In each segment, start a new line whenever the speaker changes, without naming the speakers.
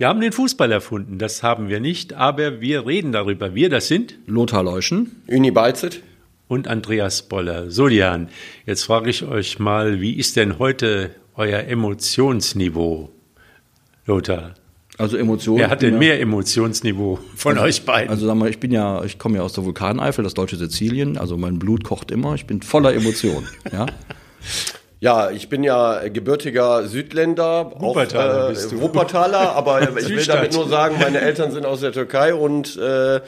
Wir haben den Fußball erfunden, das haben wir nicht, aber wir reden darüber. Wir, das sind
Lothar Leuschen,
Uni Balzit
und Andreas Boller. So, Solian, jetzt frage ich euch mal, wie ist denn heute euer Emotionsniveau, Lothar?
Also Emotionen.
Wer hat denn mehr Emotionsniveau von
also,
euch beiden?
Also sag mal, ich bin ja, ich komme ja aus der Vulkaneifel, das deutsche Sizilien, also mein Blut kocht immer, ich bin voller Emotionen, ja.
Ja, ich bin ja gebürtiger Südländer,
Wuppertaler,
auch, äh, Wuppertaler aber ich will damit nur sagen, meine Eltern sind aus der Türkei und äh,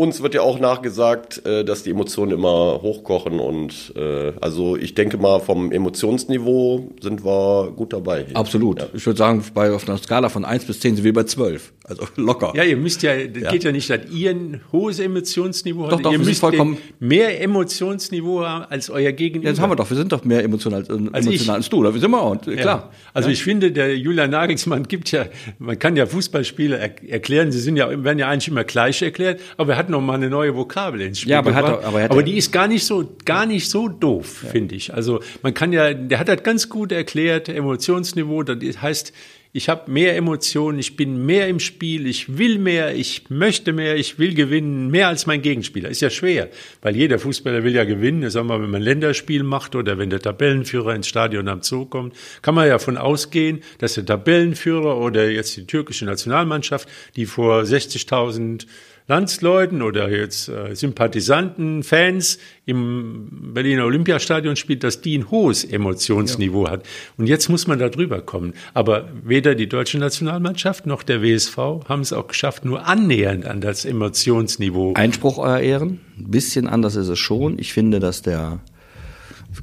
uns wird ja auch nachgesagt, äh, dass die Emotionen immer hochkochen und äh, also ich denke mal vom Emotionsniveau sind wir gut dabei.
Hier. Absolut. Ja. Ich würde sagen, bei auf einer Skala von 1 bis 10 sind wir bei 12. Also locker.
Ja, ihr müsst ja, das ja. geht ja nicht, dass ihr ein hohes Emotionsniveau
habt. Doch, doch,
ihr
müsst vollkommen
mehr Emotionsniveau haben als euer Gegenüber.
Ja, das haben wir doch. Wir sind doch mehr emotional, äh, also emotional als du. Da sind wir auch, klar. Ja.
Also ich finde, der Julian Nagelsmann gibt ja, man kann ja Fußballspiele er erklären, sie sind ja, werden ja eigentlich immer gleich erklärt, aber er hat noch mal eine neue Vokabel ins Spiel
ja, aber
gebracht.
Hat, aber,
hat aber die ist gar nicht so, gar nicht so doof, ja. finde ich. Also man kann ja, der hat das ganz gut erklärt, Emotionsniveau, das heißt, ich habe mehr Emotionen, ich bin mehr im Spiel, ich will mehr, ich möchte mehr, ich will gewinnen, mehr als mein Gegenspieler. Ist ja schwer, weil jeder Fußballer will ja gewinnen. Sagen wir mal, wenn man ein Länderspiel macht oder wenn der Tabellenführer ins Stadion am Zoo kommt, kann man ja davon ausgehen, dass der Tabellenführer oder jetzt die türkische Nationalmannschaft, die vor 60.000 Landsleuten oder jetzt äh, Sympathisanten, Fans im Berliner Olympiastadion spielt, dass die ein hohes Emotionsniveau ja. hat. Und jetzt muss man da drüber kommen. Aber weder die deutsche Nationalmannschaft noch der WSV haben es auch geschafft, nur annähernd an das Emotionsniveau.
Einspruch, Euer Ehren. Ein bisschen anders ist es schon. Ich finde, dass der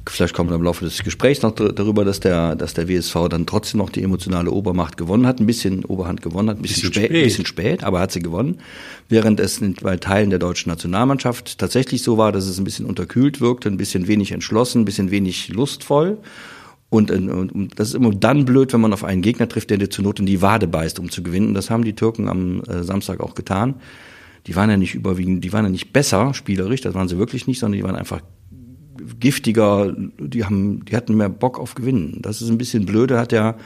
vielleicht kommt im Laufe des Gesprächs noch darüber, dass der, dass der WSV dann trotzdem noch die emotionale Obermacht gewonnen hat, ein bisschen Oberhand gewonnen hat, ein bisschen, bisschen spät, spät. bisschen spät, aber hat sie gewonnen. Während es bei Teilen der deutschen Nationalmannschaft tatsächlich so war, dass es ein bisschen unterkühlt wirkte, ein bisschen wenig entschlossen, ein bisschen wenig lustvoll. Und, und, und das ist immer dann blöd, wenn man auf einen Gegner trifft, der dir zur Not in die Wade beißt, um zu gewinnen. Das haben die Türken am äh, Samstag auch getan. Die waren ja nicht überwiegend, die waren ja nicht besser spielerisch, das waren sie wirklich nicht, sondern die waren einfach giftiger, die haben, die hatten mehr Bock auf Gewinnen. Das ist ein bisschen blöde, hat der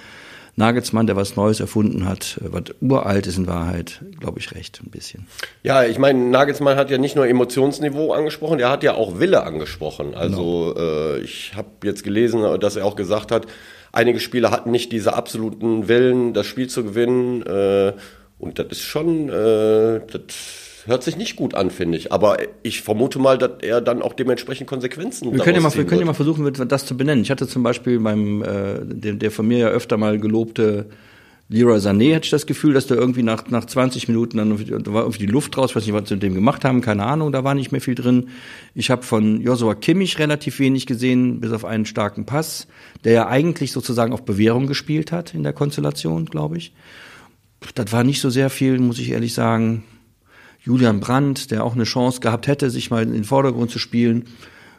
Nagelsmann, der was Neues erfunden hat, was uralt ist in Wahrheit, glaube ich, recht ein bisschen.
Ja, ich meine, Nagelsmann hat ja nicht nur Emotionsniveau angesprochen, der hat ja auch Wille angesprochen. Also genau. äh, ich habe jetzt gelesen, dass er auch gesagt hat, einige Spieler hatten nicht diese absoluten Willen, das Spiel zu gewinnen. Äh, und das ist schon, äh, das hört sich nicht gut an, finde ich. Aber ich vermute mal, dass er dann auch dementsprechend Konsequenzen
wir können ja mal, Wir können ja mal versuchen, das zu benennen. Ich hatte zum Beispiel beim, äh, der, der von mir ja öfter mal gelobte Leroy Sané hatte ich das Gefühl, dass der irgendwie nach, nach 20 Minuten dann da war irgendwie die Luft raus, ich weiß nicht, was sie mit dem gemacht haben, keine Ahnung, da war nicht mehr viel drin. Ich habe von Joshua Kimmich relativ wenig gesehen, bis auf einen starken Pass, der ja eigentlich sozusagen auf Bewährung gespielt hat in der Konstellation, glaube ich. Das war nicht so sehr viel, muss ich ehrlich sagen. Julian Brandt, der auch eine Chance gehabt hätte, sich mal in den Vordergrund zu spielen,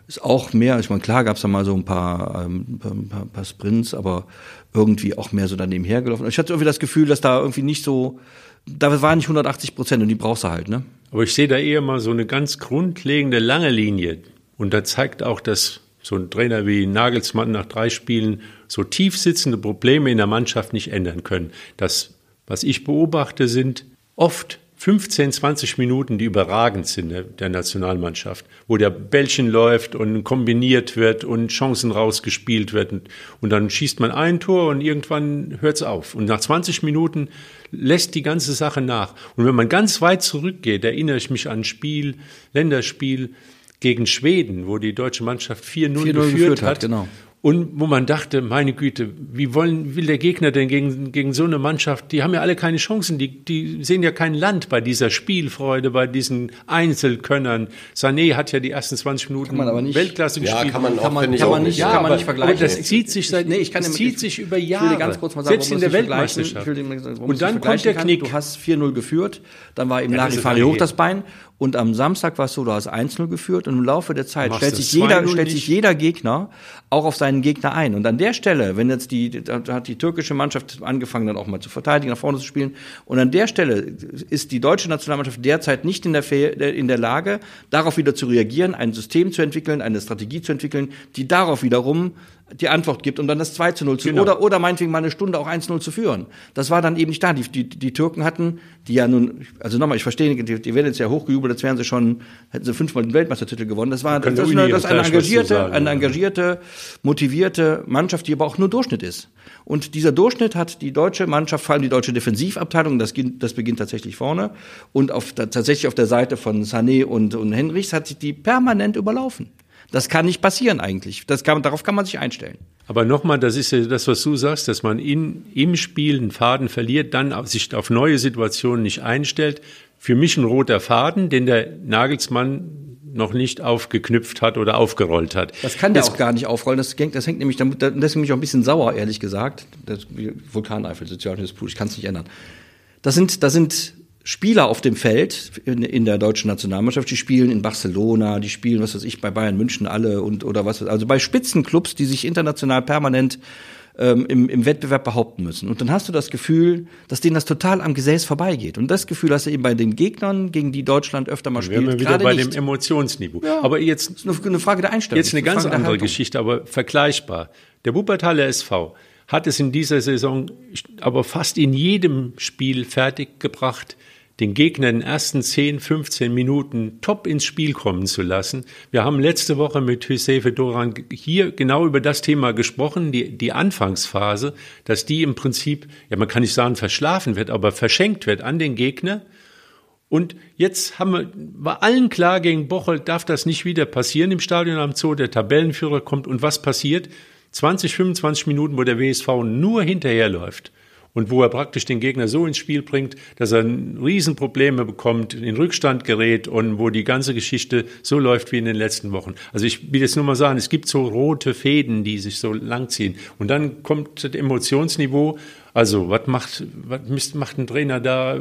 ist auch mehr. Ich meine, klar gab es da mal so ein paar, ähm, paar, paar Sprints, aber irgendwie auch mehr so daneben hergelaufen. Ich hatte irgendwie das Gefühl, dass da irgendwie nicht so, da war nicht 180 Prozent und die brauchst du halt, ne?
Aber ich sehe da eher mal so eine ganz grundlegende lange Linie. Und da zeigt auch, dass so ein Trainer wie Nagelsmann nach drei Spielen so tief sitzende Probleme in der Mannschaft nicht ändern können. Das, was ich beobachte, sind oft 15, 20 Minuten, die überragend sind der, der Nationalmannschaft, wo der Bällchen läuft und kombiniert wird und Chancen rausgespielt werden. Und dann schießt man ein Tor und irgendwann hört es auf. Und nach 20 Minuten lässt die ganze Sache nach. Und wenn man ganz weit zurückgeht, erinnere ich mich an ein Spiel, Länderspiel gegen Schweden, wo die deutsche Mannschaft 4-0 geführt hat. hat
genau.
Und wo man dachte, meine Güte, wie wollen, will der Gegner denn gegen, gegen so eine Mannschaft? Die haben ja alle keine Chancen. Die, die sehen ja kein Land bei dieser Spielfreude, bei diesen Einzelkönnern. Sané hat ja die ersten 20 Minuten Weltklasse
ja,
gespielt.
Kann man, auch,
kann man,
kann
man nicht,
ja,
kann man nicht vergleichen.
Aber das zieht sich seit, nee, ich kann, das zieht sich über Jahre.
Ich will ganz kurz mal sagen,
Selbst in der Weltmeisterschaft.
Und dann kommt der Knick. Du hast 4-0 geführt, dann war eben ja, Larifari hoch das Bein und am Samstag war es so, du hast 1-0 geführt und im Laufe der Zeit stellt sich jeder, stellt sich jeder Gegner auch auf seinen Gegner ein. Und an der Stelle, wenn jetzt die, da hat die türkische Mannschaft angefangen, dann auch mal zu verteidigen, nach vorne zu spielen. Und an der Stelle ist die deutsche Nationalmannschaft derzeit nicht in der, in der Lage, darauf wieder zu reagieren, ein System zu entwickeln, eine Strategie zu entwickeln, die darauf wiederum die Antwort gibt, um dann das 2 zu 0 zu, genau. oder, oder meinetwegen mal eine Stunde auch 1-0 zu führen. Das war dann eben nicht da. Die, die, die Türken hatten, die ja nun, also nochmal, ich verstehe, die, die werden jetzt ja hochgejubelt, als wären sie schon, hätten sie fünfmal den Weltmeistertitel gewonnen. Das war, das, das, eine, das eine engagierte, sagen, eine engagierte, motivierte Mannschaft, die aber auch nur Durchschnitt ist. Und dieser Durchschnitt hat die deutsche Mannschaft, vor allem die deutsche Defensivabteilung, das, das beginnt tatsächlich vorne, und auf, tatsächlich auf der Seite von Sané und, und Henrichs hat sich die permanent überlaufen. Das kann nicht passieren eigentlich. Das kann, darauf kann man sich einstellen.
Aber nochmal, das ist ja das, was du sagst, dass man in, im Spiel einen Faden verliert, dann sich auf neue Situationen nicht einstellt. Für mich ein roter Faden, den der Nagelsmann noch nicht aufgeknüpft hat oder aufgerollt hat.
Das kann der auch gar nicht aufrollen. Das, das hängt nämlich, deswegen bin ich auch ein bisschen sauer, ehrlich gesagt. Das Vulkaneifel, Blut, ich kann es nicht ändern. Das sind, das sind Spieler auf dem Feld in, in, der deutschen Nationalmannschaft, die spielen in Barcelona, die spielen, was weiß ich, bei Bayern München alle und oder was, also bei Spitzenclubs, die sich international permanent ähm, im, im Wettbewerb behaupten müssen. Und dann hast du das Gefühl, dass denen das total am Gesäß vorbeigeht. Und das Gefühl hast du eben bei den Gegnern, gegen die Deutschland öfter mal spielt.
Wir wieder bei nicht. dem Emotionsniveau. Ja,
aber jetzt
ist eine Frage der Einstellung.
Jetzt eine ganz andere Haltung. Geschichte, aber vergleichbar. Der Wuppertaler SV hat es in dieser Saison aber fast in jedem Spiel fertiggebracht, den Gegner in den ersten 10, 15 Minuten top ins Spiel kommen zu lassen. Wir haben letzte Woche mit Hüsefe Doran hier genau über das Thema gesprochen, die, die Anfangsphase, dass die im Prinzip, ja man kann nicht sagen verschlafen wird, aber verschenkt wird an den Gegner. Und jetzt haben wir, war allen klar, gegen Bocholt darf das nicht wieder passieren im Stadion am Zoo. Der Tabellenführer kommt und was passiert? 20, 25 Minuten, wo der WSV nur hinterherläuft und wo er praktisch den Gegner so ins Spiel bringt, dass er Riesenprobleme bekommt, in Rückstand gerät und wo die ganze Geschichte so läuft wie in den letzten Wochen. Also ich will jetzt nur mal sagen, es gibt so rote Fäden, die sich so langziehen. Und dann kommt das Emotionsniveau also, was macht, was macht ein Trainer da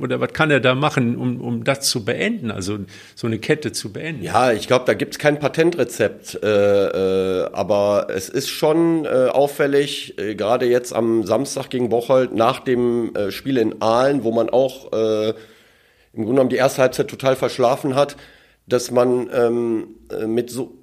oder was kann er da machen, um, um das zu beenden, also so eine Kette zu beenden?
Ja, ich glaube, da gibt es kein Patentrezept, äh, äh, aber es ist schon äh, auffällig, äh, gerade jetzt am Samstag gegen Bocholt nach dem äh, Spiel in Aalen, wo man auch äh, im Grunde genommen die erste Halbzeit total verschlafen hat, dass man ähm, äh, mit so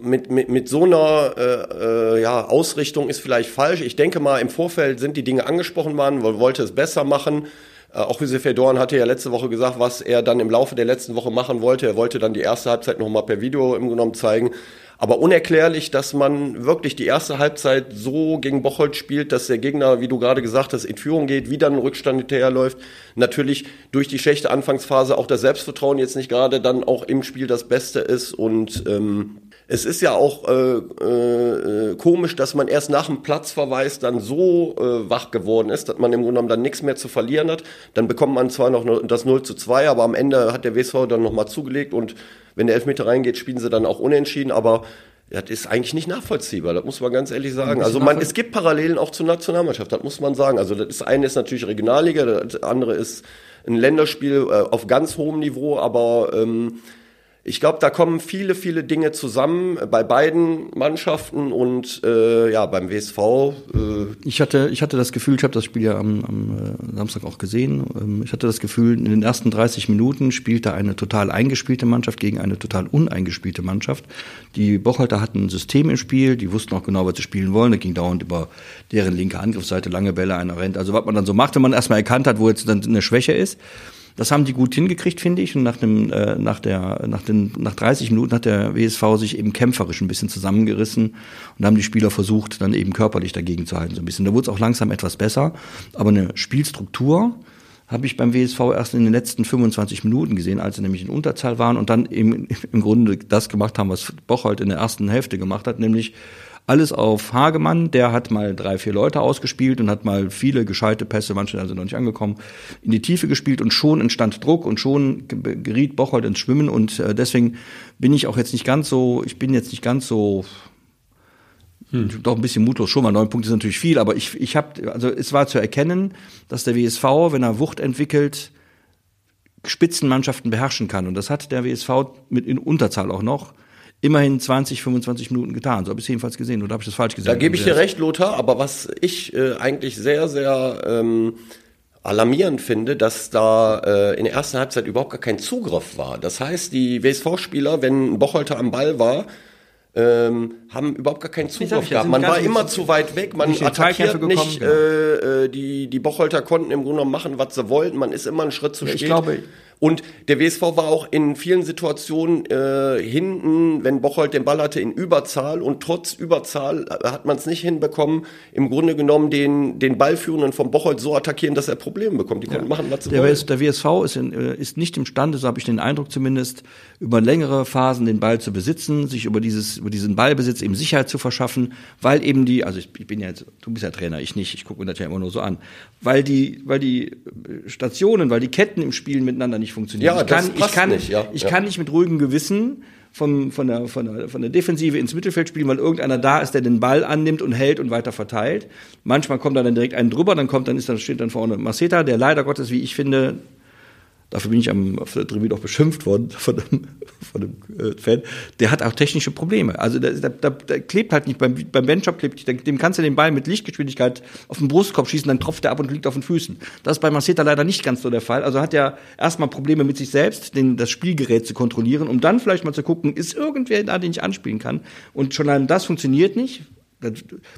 mit, mit, mit so einer äh, äh, ja, Ausrichtung ist vielleicht falsch. Ich denke mal, im Vorfeld sind die Dinge angesprochen worden, wollte es besser machen. Äh, auch Josef Dorn hatte ja letzte Woche gesagt, was er dann im Laufe der letzten Woche machen wollte. Er wollte dann die erste Halbzeit nochmal per Video im genommen zeigen. Aber unerklärlich, dass man wirklich die erste Halbzeit so gegen Bocholt spielt, dass der Gegner, wie du gerade gesagt hast, in Führung geht, wieder ein Rückstand hinterherläuft. Natürlich durch die schlechte Anfangsphase auch das Selbstvertrauen jetzt nicht gerade dann auch im Spiel das Beste ist und ähm, es ist ja auch äh, äh, komisch, dass man erst nach dem Platzverweis dann so äh, wach geworden ist, dass man im Grunde genommen dann nichts mehr zu verlieren hat. Dann bekommt man zwar noch das 0 zu 2, aber am Ende hat der WSV dann nochmal zugelegt und wenn der Elfmeter reingeht, spielen sie dann auch unentschieden, aber das ist eigentlich nicht nachvollziehbar, das muss man ganz ehrlich sagen. Also man, es gibt Parallelen auch zur Nationalmannschaft, das muss man sagen. Also das eine ist natürlich Regionalliga, das andere ist ein Länderspiel äh, auf ganz hohem Niveau, aber ähm, ich glaube, da kommen viele, viele Dinge zusammen bei beiden Mannschaften und äh, ja, beim WSV. Äh
ich, hatte, ich hatte das Gefühl, ich habe das Spiel ja am, am äh, Samstag auch gesehen, ähm, ich hatte das Gefühl, in den ersten 30 Minuten spielte eine total eingespielte Mannschaft gegen eine total uneingespielte Mannschaft. Die Bochalter hatten ein System im Spiel, die wussten auch genau, was sie spielen wollen. Da ging dauernd über deren linke Angriffsseite lange Bälle, einer rennt. Also was man dann so macht, wenn man erstmal erkannt hat, wo jetzt dann eine Schwäche ist. Das haben die gut hingekriegt, finde ich. Und nach, dem, äh, nach, der, nach, den, nach 30 Minuten hat der WSV sich eben kämpferisch ein bisschen zusammengerissen und haben die Spieler versucht, dann eben körperlich dagegen zu halten. So ein bisschen. Da wurde es auch langsam etwas besser. Aber eine Spielstruktur habe ich beim WSV erst in den letzten 25 Minuten gesehen, als sie nämlich in Unterzahl waren und dann eben im Grunde das gemacht haben, was Bocholt in der ersten Hälfte gemacht hat, nämlich alles auf Hagemann, der hat mal drei, vier Leute ausgespielt und hat mal viele gescheite Pässe, manche sind noch nicht angekommen, in die Tiefe gespielt und schon entstand Druck und schon geriet Bocholt ins Schwimmen und äh, deswegen bin ich auch jetzt nicht ganz so, ich bin jetzt nicht ganz so hm. Doch ein bisschen mutlos schon, mal neun Punkte sind natürlich viel, aber ich, ich habe, also es war zu erkennen, dass der WSV, wenn er Wucht entwickelt, Spitzenmannschaften beherrschen kann. Und das hat der WSV mit in Unterzahl auch noch immerhin 20, 25 Minuten getan. So habe ich es jedenfalls gesehen. Oder habe ich das falsch gesehen?
Da gebe ich dir recht, Lothar. Aber was ich äh, eigentlich sehr, sehr ähm, alarmierend finde, dass da äh, in der ersten Halbzeit überhaupt gar kein Zugriff war. Das heißt, die WSV-Spieler, wenn Bocholter am Ball war, ähm, haben überhaupt gar keinen Zugriff gehabt. Man war immer zu weit weg, man attackiert
Zweikämpfe
nicht,
gekommen, genau.
äh, äh, die, die Bocholter konnten im Grunde genommen machen, was sie wollten, man ist immer einen Schritt zu
Ja, ich
spät.
glaube-
und der WSV war auch in vielen Situationen äh, hinten, wenn Bocholt den Ball hatte, in Überzahl und trotz Überzahl hat man es nicht hinbekommen, im Grunde genommen den, den Ballführenden von Bocholt so attackieren, dass er Probleme bekommt. Die konnten machen, was sie
Der,
wollten.
WS, der WSV ist, in, äh, ist nicht imstande, so habe ich den Eindruck zumindest, über längere Phasen den Ball zu besitzen, sich über dieses über diesen Ballbesitz eben Sicherheit zu verschaffen, weil eben die, also ich, ich bin ja jetzt, du bist ja Trainer, ich nicht, ich gucke mir das ja immer nur so an, weil die, weil die äh, Stationen, weil die Ketten im Spiel miteinander nicht funktionieren.
Ja,
ich kann, ich kann,
nicht, ja,
ich
ja.
kann nicht mit ruhigem Gewissen von, von, der, von, der, von der Defensive ins Mittelfeld spielen, weil irgendeiner da ist, der den Ball annimmt und hält und weiter verteilt. Manchmal kommt da dann direkt einen drüber, dann kommt, dann ist dann steht dann vorne Maceta, der leider Gottes, wie ich finde, dafür bin ich am, auf der Tribüne auch beschimpft worden von einem, von einem äh, Fan, der hat auch technische Probleme. Also da, da, da, klebt halt nicht, beim, beim Benchop klebt nicht, dem kannst du den Ball mit Lichtgeschwindigkeit auf den Brustkorb schießen, dann tropft er ab und liegt auf den Füßen. Das ist bei Maceta leider nicht ganz so der Fall. Also hat er erstmal Probleme mit sich selbst, den, das Spielgerät zu kontrollieren, um dann vielleicht mal zu gucken, ist irgendwer da, den ich anspielen kann. Und schon allein das funktioniert nicht. Das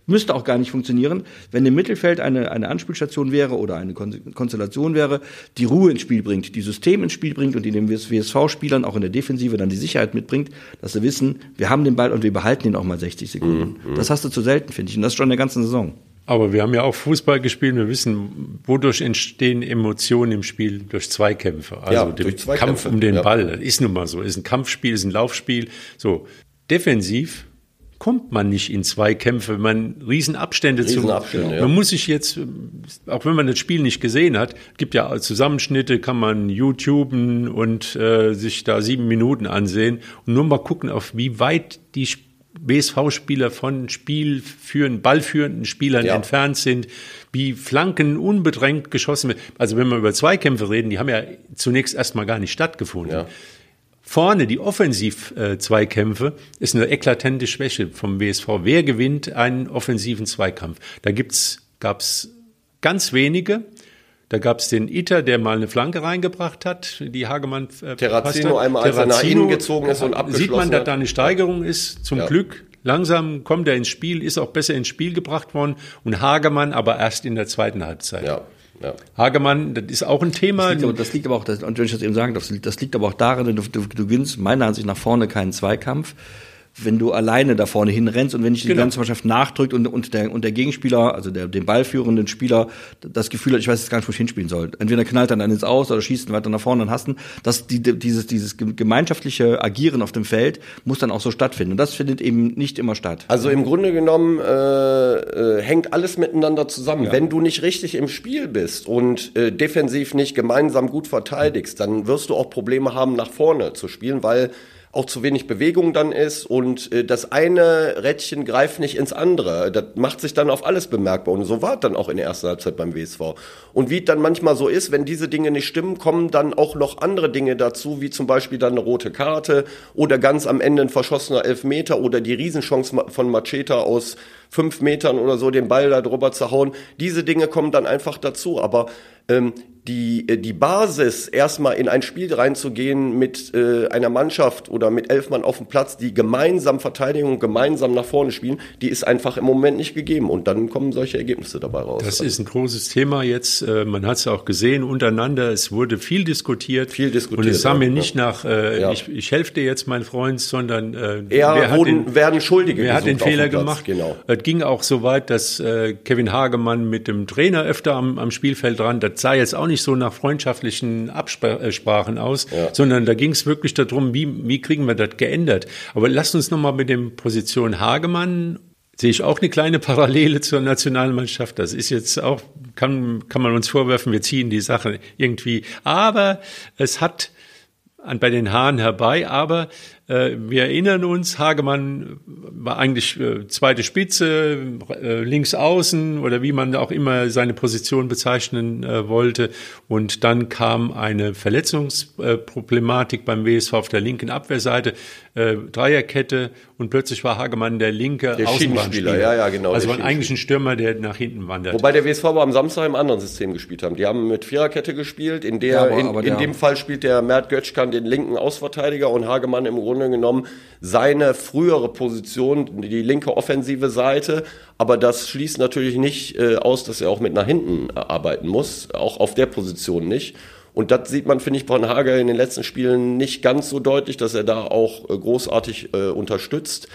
müsste auch gar nicht funktionieren, wenn im Mittelfeld eine, eine Anspielstation wäre oder eine Kon Konstellation wäre, die Ruhe ins Spiel bringt, die System ins Spiel bringt und die den WSV-Spielern auch in der Defensive dann die Sicherheit mitbringt, dass sie wissen, wir haben den Ball und wir behalten ihn auch mal 60 Sekunden. Das hast du zu selten, finde ich. Und das schon in der ganzen Saison.
Aber wir haben ja auch Fußball gespielt. Wir wissen, wodurch entstehen Emotionen im Spiel durch Zweikämpfe. Also
Ja, durch Zweikämpfe,
Kampf um den
ja.
Ball. Das ist nun mal so. Ist ein Kampfspiel, ist ein Laufspiel. So defensiv kommt man nicht in Zweikämpfe, wenn man Riesenabstände zu.
Riesenabstände, ja.
Man muss sich jetzt, auch wenn man das Spiel nicht gesehen hat, gibt ja Zusammenschnitte, kann man YouTuben und äh, sich da sieben Minuten ansehen und nur mal gucken, auf wie weit die Sp- WSV-Spieler von spielführenden, ballführenden Spielern
Ja.
entfernt sind, wie Flanken unbedrängt geschossen werden. Also wenn wir über Zweikämpfe reden, die haben ja zunächst erstmal gar nicht stattgefunden.
Ja.
Vorne die Offensiv-Zweikämpfe ist eine eklatante Schwäche vom WSV. Wer gewinnt einen offensiven Zweikampf? Da gibt's, gab's ganz wenige. Da gab's den Iter, der mal eine Flanke reingebracht hat, die Hagemann äh,
Terrazino einmal, als er nach
Terrazino,
innen gezogen ist und
Sieht
abgeschlossen
man, dass da eine Steigerung ist, zum
Ja.
Glück. Langsam kommt er ins Spiel, ist auch besser ins Spiel gebracht worden. Und Hagemann aber erst in der zweiten Halbzeit.
Ja, ja.
Hagemann, das ist auch ein Thema.
Das liegt aber, das liegt aber auch, das, und wenn ich das eben sagen darf, das liegt- aber auch daran, du, du, du gewinnst meiner Ansicht nach vorne keinen Zweikampf, wenn du alleine da vorne hinrennst und wenn dich die
Genau.
ganze Mannschaft nachdrückt und, und, der, und der Gegenspieler, also der, den ballführenden Spieler, das Gefühl hat, ich weiß jetzt gar nicht, wo ich hinspielen soll. Entweder knallt dann ins Aus oder schießt weiter nach vorne und hast ihn. Das, die, dieses, dieses gemeinschaftliche Agieren auf dem Feld muss dann auch so stattfinden. Und das findet eben nicht immer statt.
Also im Grunde genommen äh, äh, hängt alles miteinander zusammen. Wenn du nicht richtig im Spiel bist und äh, defensiv nicht gemeinsam gut verteidigst, dann wirst du auch Probleme haben, nach vorne zu spielen, weil auch zu wenig Bewegung dann ist und äh, das eine Rädchen greift nicht ins andere. Das macht sich dann auf alles bemerkbar und so war es dann auch in der ersten Halbzeit beim WSV. Und wie es dann manchmal so ist, wenn diese Dinge nicht stimmen, kommen dann auch noch andere Dinge dazu, wie zum Beispiel dann eine rote Karte oder ganz am Ende ein verschossener Elfmeter oder die Riesenchance von Macheta aus fünf Metern oder so den Ball da drüber zu hauen. Diese Dinge kommen dann einfach dazu. Aber ähm, die, äh, die Basis, erstmal in ein Spiel reinzugehen mit äh, einer Mannschaft oder mit elf Mann auf dem Platz, die gemeinsam Verteidigung, gemeinsam nach vorne spielen, die ist einfach im Moment nicht gegeben. Und dann kommen solche Ergebnisse dabei raus.
Das ist ein großes Thema jetzt. Äh, Man hat es auch gesehen untereinander. Es wurde viel diskutiert.
Viel diskutiert,
Und es sah
ja,
mir
ja.
nicht nach, äh,
Ja.
ich, ich helfe dir jetzt, mein Freund, sondern äh,
Eher
wer hat
wurden,
den,
werden Schuldige
wer hat den Fehler gemacht?
Genau.
Es ging auch so weit, dass äh, Kevin Hagemann mit dem Trainer öfter am, am Spielfeld dran. Das sah jetzt auch nicht so nach freundschaftlichen Absprachen aus, sondern da ging es wirklich darum, wie, wie kriegen wir das geändert. Aber lasst uns nochmal mit dem Position Hagemann sehe ich auch eine kleine Parallele zur Nationalmannschaft. Das ist jetzt auch, kann, kann man uns vorwerfen, wir ziehen die Sache irgendwie. Aber es hat an, bei den Haaren herbei, aber äh, wir erinnern uns, Hagemann war eigentlich äh, zweite Spitze, äh, links außen oder wie man auch immer seine Position bezeichnen äh, wollte. Und dann kam eine Verletzungsproblematik beim WSV auf der linken Abwehrseite. Äh, Dreierkette und plötzlich war Hagemann der linke
Der
Außenbahnspieler.
Ja, ja, genau,
Also war eigentlich ein Stürmer, der nach hinten wandert.
Wobei der WSV aber am Samstag im anderen System gespielt haben. Die haben mit Viererkette gespielt. In der,
Ja, aber-
in,
aber
in dem Fall spielt der Mert Götschkan den linken Ausverteidiger und Hagemann im Grunde genommen seine frühere Position, die linke offensive Seite. Aber das schließt natürlich nicht äh, aus, dass er auch mit nach hinten äh, arbeiten muss. Auch auf der Position nicht. Und das sieht man, finde ich, von Hager in den letzten Spielen nicht ganz so deutlich, dass er da auch äh, großartig äh, unterstützt.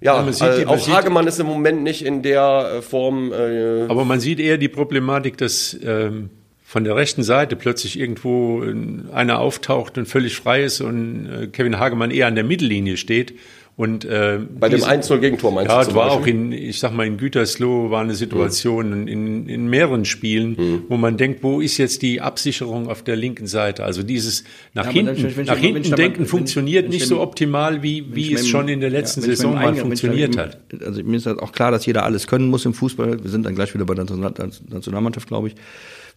Ja,
Ja, man sieht man
auch Hagemann ist im Moment nicht in der äh, Form. Äh,
Aber man sieht eher die Problematik, dass ähm, von der rechten Seite plötzlich irgendwo einer auftaucht und völlig frei ist und äh, Kevin Hagemann eher an der Mittellinie steht. Und, äh,
Bei dem
diese-
1-0 Gegentor meinst
Ja,
du
es
zum
war auch in, ich sag mal, in Gütersloh war eine Situation in, in mehreren Spielen, wo man denkt, wo ist jetzt die Absicherung auf der linken Seite? Also dieses nach
Ja,
hinten,
dann, wenn wenn
nach
mal- wenn
hinten
mal-
denken
wenn-
funktioniert
wenn ich
nicht
dann-
so optimal, wie,
Wenn
wie es schon in der letzten
ja, wenn
Saison mal
wenn
funktioniert hat.
Also mir ist halt auch klar, dass jeder alles können muss im Fußball. Wir sind dann gleich wieder bei der National- Nationalmannschaft, glaube ich.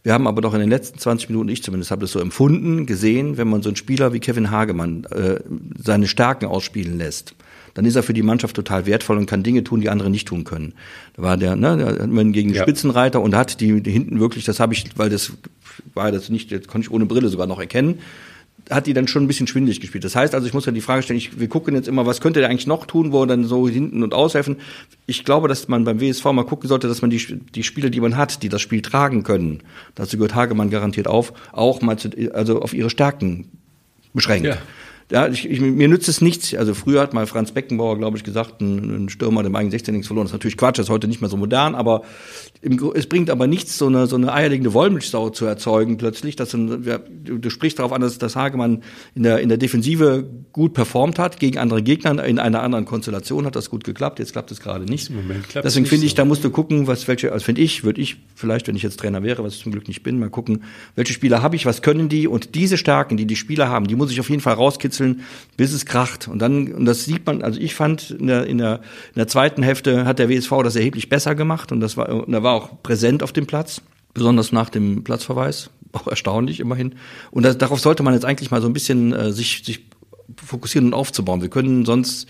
Wir haben aber doch in den letzten 20 Minuten, ich zumindest habe das so empfunden, gesehen, wenn man so einen Spieler wie Kevin Hagemann äh, seine Stärken ausspielen lässt, dann ist er für die Mannschaft total wertvoll und kann Dinge tun, die andere nicht tun können. Da war der, ne, da hat man gegen den
Ja.
Spitzenreiter und hat die, die hinten wirklich, das habe ich, weil das war das nicht, das konnte ich ohne Brille sogar noch erkennen, hat die dann schon ein bisschen schwindelig gespielt. Das heißt also, ich muss ja die Frage stellen, ich, wir gucken jetzt immer, was könnte der eigentlich noch tun, wo er dann so hinten und aushelfen. Ich glaube, dass man beim WSV mal gucken sollte, dass man die, die Spieler, die man hat, die das Spiel tragen können, dazu gehört Hagemann garantiert auf, auch mal zu, also auf ihre Stärken beschränkt.
Ja.
Ja, ich, ich, mir nützt es nichts. Also früher hat mal Franz Beckenbauer, glaube ich, gesagt, ein, ein Stürmer dem eigenen 16 nichts verloren. Das ist natürlich Quatsch, das ist heute nicht mehr so modern, aber im, es bringt aber nichts, so eine, so eine eierlegende Wollmilchsau zu erzeugen plötzlich. Dass ein, ja, du, du sprichst darauf an, dass, dass Hagemann in der, in der Defensive gut performt hat, gegen andere Gegner in einer anderen Konstellation hat das gut geklappt. Jetzt klappt es gerade nicht.
Im
Deswegen finde ich,
so.
da musst du gucken, was welche, also finde ich, würde ich vielleicht, wenn ich jetzt Trainer wäre, was ich zum Glück nicht bin, mal gucken, welche Spieler habe ich, was können die und diese Stärken, die die Spieler haben, die muss ich auf jeden Fall rauskitzeln, bis es kracht. Und dann, und das sieht man, also ich fand, in der, in der, in der zweiten Hälfte hat der WSV das erheblich besser gemacht und das war, und er war auch präsent auf dem Platz, besonders nach dem Platzverweis, auch erstaunlich immerhin. Und das, darauf sollte man jetzt eigentlich mal so ein bisschen äh, sich, sich fokussieren und aufzubauen. Wir können sonst,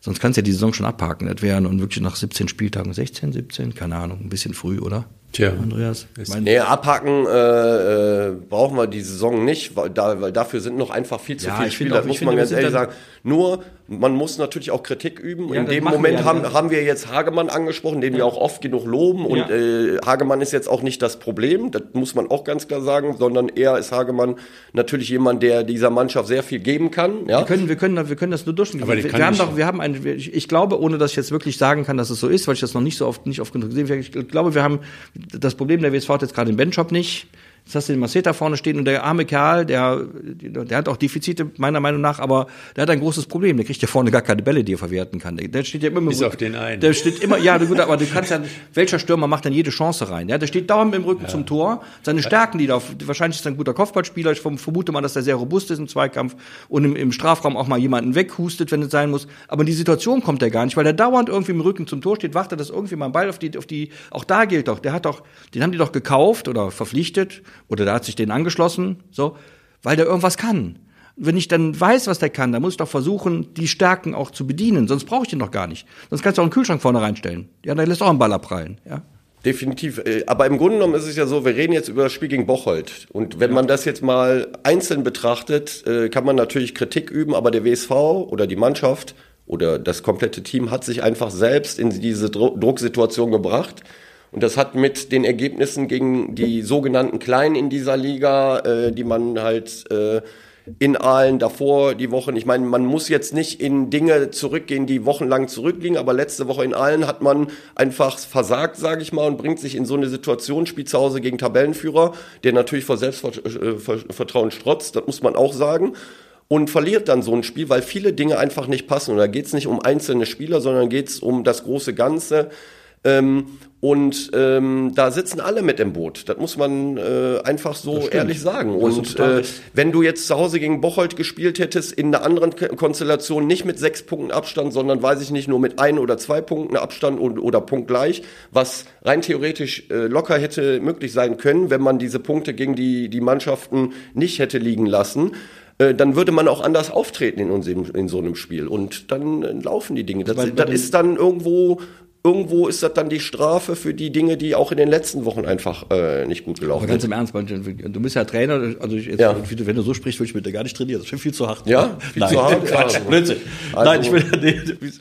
sonst kannst du ja die Saison schon abhaken. Das wären und wirklich nach 17 Spieltagen, 16, 17, keine Ahnung, ein bisschen früh, oder?
Tja.
Andreas?
Nee, abhaken äh, äh, brauchen wir die Saison nicht, weil, da, weil dafür sind noch einfach viel zu
Ja,
viele Spieler,
auch-
muss man ganz ehrlich sagen. Nur, man muss natürlich auch Kritik üben.
Ja,
In dem Moment
wir ja,
haben,
ja.
haben wir jetzt Hagemann angesprochen, den wir auch oft genug loben. Und
Ja.
äh, Hagemann ist jetzt auch nicht das Problem, das muss man auch ganz klar sagen, sondern eher ist Hagemann natürlich jemand, der dieser Mannschaft sehr viel geben kann. Ja?
Wir können, wir können, wir können das nur durchgehen.
Aber
wir, wir haben doch, wir haben ein, ich glaube, ohne dass ich jetzt wirklich sagen kann, dass es so ist, weil ich das noch nicht so oft, nicht oft genug gesehen habe. Ich glaube, wir haben das Problem der WSV hat jetzt gerade den Benchop nicht. Jetzt hast du den Maceta vorne stehen und der arme Kerl, der, der hat auch Defizite meiner Meinung nach, aber der hat ein großes Problem. Der kriegt ja vorne gar keine Bälle, die er verwerten kann. Der, der steht ja immer im
Bis
Rücken-
auf den einen.
Der steht immer, ja, gut, aber du kannst ja, welcher Stürmer macht dann jede Chance rein? Ja, der steht dauernd im Rücken zum Tor. Seine Stärken, die da, auf- wahrscheinlich ist er ein guter Kopfballspieler. Ich vermute mal, dass er sehr robust ist im Zweikampf und im, im Strafraum auch mal jemanden weghustet, wenn es sein muss. Aber in die Situation kommt er gar nicht, weil er dauernd irgendwie im Rücken zum Tor steht, wartet, dass irgendwie mal ein Ball auf die, auf die, auch da gilt doch, der hat doch, den haben die doch gekauft oder verpflichtet oder der hat sich den angeschlossen, so, weil der irgendwas kann. Wenn ich dann weiß, was der kann, dann muss ich doch versuchen, die Stärken auch zu bedienen. Sonst brauche ich den doch gar nicht. Sonst kannst du auch einen Kühlschrank vorne reinstellen. Ja, da lässt auch einen Ball abprallen. Ja.
Definitiv. Äh, Aber im Grunde genommen ist es ja so, wir reden jetzt über das Spiel gegen Bocholt. Und wenn man das jetzt mal einzeln betrachtet, äh, kann man natürlich Kritik üben, aber der WSV oder die Mannschaft oder das komplette Team hat sich einfach selbst in diese Drucksituation gebracht. Und das hat mit den Ergebnissen gegen die sogenannten Kleinen in dieser Liga, äh, die man halt äh, in Aalen davor die Wochen. Ich meine, man muss jetzt nicht in Dinge zurückgehen, die wochenlang zurückliegen, aber letzte Woche in Aalen hat man einfach versagt, sage ich mal, und bringt sich in so eine Situation, spielt zu Hause gegen Tabellenführer, der natürlich vor Selbstvertrauen strotzt, das muss man auch sagen. Und verliert dann so ein Spiel, weil viele Dinge einfach nicht passen. Und da geht es nicht um einzelne Spieler, sondern geht es um das große Ganze. Ähm, und ähm, da sitzen alle mit im Boot. Das muss man äh, einfach so ehrlich sagen. Und äh, wenn du jetzt zu Hause gegen Bocholt gespielt hättest, in einer anderen K- Konstellation, nicht mit sechs Punkten Abstand, sondern weiß ich nicht, nur mit ein oder zwei Punkten Abstand und, oder punktgleich, was rein theoretisch äh, locker hätte möglich sein können, wenn man diese Punkte gegen die, die Mannschaften nicht hätte liegen lassen. äh, dann würde man auch anders auftreten in, uns, in, so einem Spiel. Und dann äh, laufen die Dinge. Das,
bei
das
den-
ist dann irgendwo, irgendwo ist das dann die Strafe für die Dinge, die auch in den letzten Wochen einfach äh, nicht gut gelaufen
ganz
sind.
im Ernst, du bist ja Trainer, also jetzt,
Ja.
wenn du so sprichst, würde ich mit dir gar nicht trainieren. Das ist schon viel zu hart.
Ja, viel
Nein.
zu hart,
Quatsch,
ja.
Blödsinn.
Also-
Nein, ich will, nee,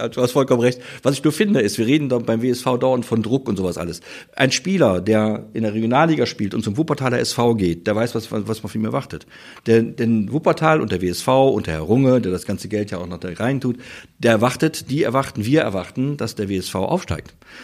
du hast vollkommen recht. Was ich nur finde, ist, wir reden da beim WSV dauernd von Druck und sowas alles. Ein Spieler, der in der Regionalliga spielt und zum Wuppertaler SV geht, der weiß, was, was man von ihm erwartet. Der, denn Wuppertal und der WSV und der Herr Runge, der das ganze Geld ja auch noch da rein tut, der erwartet, die erwarten, wir erwarten, dass der WSV aufsteigt.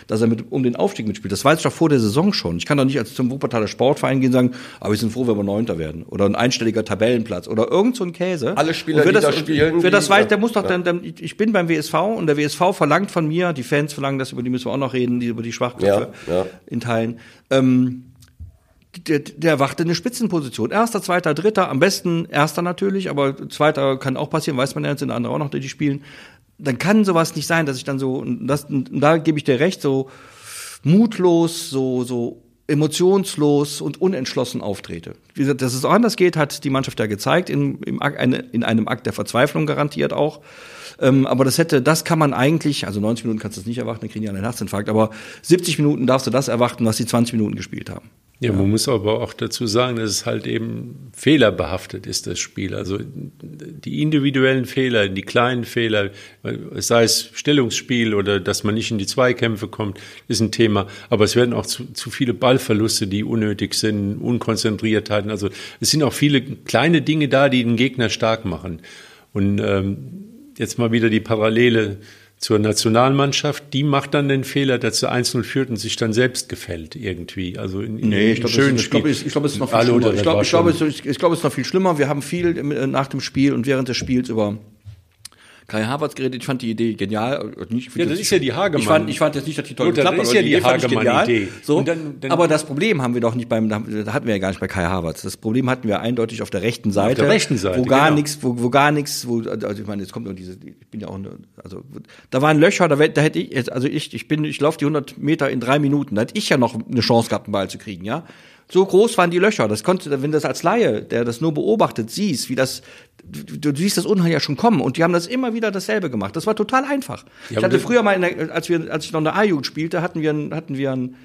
Dass er mit, um den Aufstieg mitspielt. Das weiß ich doch vor der Saison schon. Ich kann doch nicht als zum Wuppertaler Sportverein gehen und sagen, aber wir sind froh, wenn wir Neunter werden. Oder ein einstelliger Tabellenplatz. Oder irgend so ein Käse.
Alle Spieler,
wer
die
das,
da spielen,
Wer das weiß, der muss doch
ja.
dann, dann, ich bin beim WSV und der WSV verlangt von mir, die Fans verlangen das, über die müssen wir auch noch reden, die, über die Schwachköpfe
Ja, ja.
in Teilen. Ähm, der, der erwartet eine Spitzenposition. Erster, zweiter, dritter, am besten erster natürlich, aber zweiter kann auch passieren, weiß man ja, jetzt sind andere auch noch, die spielen. Dann kann sowas nicht sein, dass ich dann so, das, da gebe ich dir recht, so mutlos, so, so emotionslos und unentschlossen auftrete. Wie gesagt, dass es auch anders geht, hat die Mannschaft ja gezeigt, in, im, in einem Akt der Verzweiflung garantiert auch. Ähm, aber das hätte, das kann man eigentlich, also 90 Minuten kannst du es nicht erwarten, dann kriegen die einen Herzinfarkt, aber 70 Minuten darfst du das erwarten, was die 20 Minuten gespielt haben.
Ja, man muss aber auch dazu sagen, dass es halt eben fehlerbehaftet ist, das Spiel. Also die individuellen Fehler, die kleinen Fehler, sei es Stellungsspiel oder dass man nicht in die Zweikämpfe kommt, ist ein Thema. Aber es werden auch zu, zu viele Ballverluste, die unnötig sind, Unkonzentriertheiten. Also es sind auch viele kleine Dinge da, die den Gegner stark machen. Und ähm, jetzt mal wieder die Parallele zur Nationalmannschaft, die macht dann den Fehler, dass sie 1-0 führt und sich dann selbst gefällt irgendwie. Also in, in
Nee, ich glaube, ich glaube, es, ich glaube, es ist noch viel
Hallo,
schlimmer. Ich glaube, ich glaube, es, ich, ich glaube, es ist noch viel schlimmer. Wir haben viel äh, nach dem Spiel und während des Spiels über Kai Havertz geredet. Ich fand die Idee genial. Nicht,
Ja, das ist ja die Hagemann.
Ich fand, ich fand jetzt nicht, dass die toll
Gut, das
geklappt hat,
ist
aber
ja die
ich genial.
Hagemann-Idee.
So,
Und dann- dann-
aber das Problem haben wir doch nicht beim, da hatten wir ja gar nicht bei Kai Havertz. Das Problem hatten wir eindeutig auf der rechten Seite.
der rechten Seite,
Wo gar
genau.
nichts, wo, wo gar nichts, wo, also ich meine, jetzt kommt noch diese, ich bin ja auch, eine, also, da waren Löcher, da, da hätte ich, jetzt- also ich, ich bin, ich laufe die 100 Meter in drei Minuten, da hätte ich ja noch eine Chance gehabt, einen Ball zu kriegen, ja. So groß waren die Löcher. Das konnte, wenn du das als Laie, der das nur beobachtet, siehst, wie das, du, du siehst das Unheil ja schon kommen. Und die haben das immer wieder dasselbe gemacht. Das war total einfach. ich
aber
hatte früher mal, in der, als wir, als ich noch in der A-Jugend spielte, hatten wir, einen- hatten wir einen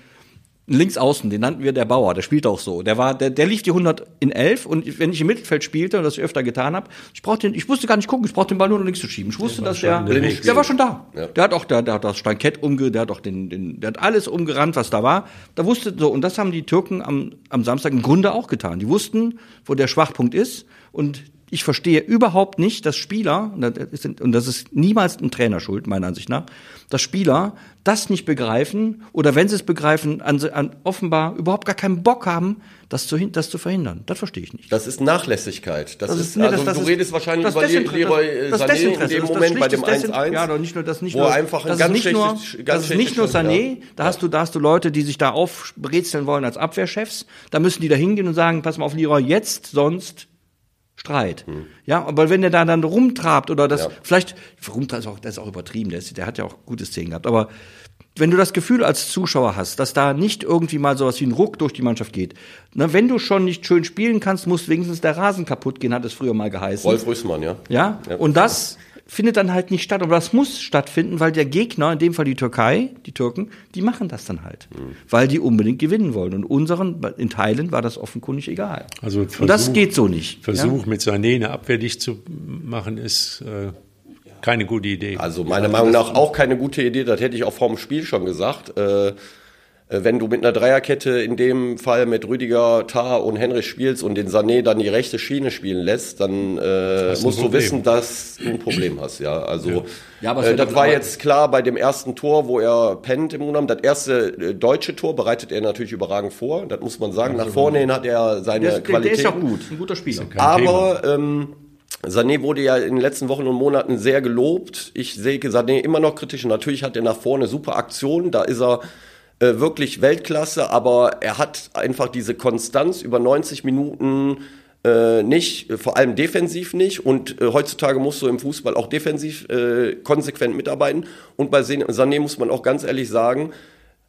Linksaußen, den nannten wir der Bauer, der spielt auch so. Der war, der, der lief die 100 in 11 und wenn ich im Mittelfeld spielte und das ich öfter getan habe, ich brauchte den, ich musste gar nicht gucken, ich brauchte den Ball nur noch links zu schieben. Ich wusste, dass der,
schon der
der, war schon da.
Ja.
Der hat auch, der, der hat das Stankett umge, der hat auch den, den, der hat alles umgerannt, was da war. Da wusste so und das haben die Türken am, am Samstag im Grunde auch getan. Die wussten, wo der Schwachpunkt ist und ich verstehe überhaupt nicht, dass Spieler, und das ist, niemals ein Trainer schuld, meiner Ansicht nach, dass Spieler das nicht begreifen oder wenn sie es begreifen, an, an offenbar überhaupt gar keinen Bock haben, das zu, das zu verhindern. Das verstehe ich nicht.
Das ist Nachlässigkeit. Das,
Das
ist,
nee,
also
das-
du redest wahrscheinlich über Leroy Sané in dem Moment bei dem
schlichtes
1-1.
Desin- Ja, doch nicht nur das nicht
wo
nur,
einfach ein
das
ganz
ist nicht nur,
ganz
das ist nicht nur Sané,
Stand,
da
ja.
hast du da hast du Leute, die sich da aufbrezeln wollen als Abwehrchefs, da müssen die da hingehen und sagen, pass mal auf Leroy, jetzt sonst Streit. Ja, aber wenn der da dann rumtrabt oder das
Hm. Ja.
vielleicht rumtrabt ist auch das ist auch übertrieben, der, ist, der hat ja auch gute Szenen gehabt, aber wenn du das Gefühl als Zuschauer hast, dass da nicht irgendwie mal sowas wie ein Ruck durch die Mannschaft geht, na, wenn du schon nicht schön spielen kannst, muss wenigstens der Rasen kaputt gehen, hat es früher mal geheißen.
Wolf Rüssmann, ja.
Ja? Und das findet dann halt nicht statt. Aber das muss stattfinden, weil der Gegner, in dem Fall die Türkei, die Türken, die machen das dann halt.
Mhm.
Weil die unbedingt gewinnen wollen. Und unseren, in Teilen war das offenkundig egal.
Also
Und das
Versuch-
geht so nicht.
Versuch mit Sané eine Abwehr dicht zu machen, ist äh, keine gute Idee.
Also meiner Meinung nach auch keine gute Idee, das hätte ich auch vorm Spiel schon gesagt. Äh, wenn du mit einer Dreierkette in dem Fall mit Rüdiger, Tar und Henrich spielst und den Sané dann die rechte Schiene spielen lässt, dann äh, musst du wissen, dass du ein Problem hast. Ja, also
Ja, aber es
äh, das war
aber-
jetzt klar bei dem ersten Tor, wo er pennt im Grunde. Das erste äh, deutsche Tor bereitet er natürlich überragend vor. Das muss man sagen. Nach vorne hin hat er seine
Der, ist- der, ist ja auch gut. Ein guter Spieler.
Aber ähm, Sané wurde ja in den letzten Wochen und Monaten sehr gelobt. Ich sehe Sané immer noch kritisch. Und natürlich hat er nach vorne super Aktionen. Da ist er äh, wirklich Weltklasse. Aber er hat einfach diese Konstanz über 90 Minuten äh, nicht, vor allem defensiv nicht. Und äh, heutzutage musst du im Fußball auch defensiv äh, konsequent mitarbeiten. Und bei Sané muss man auch ganz ehrlich sagen,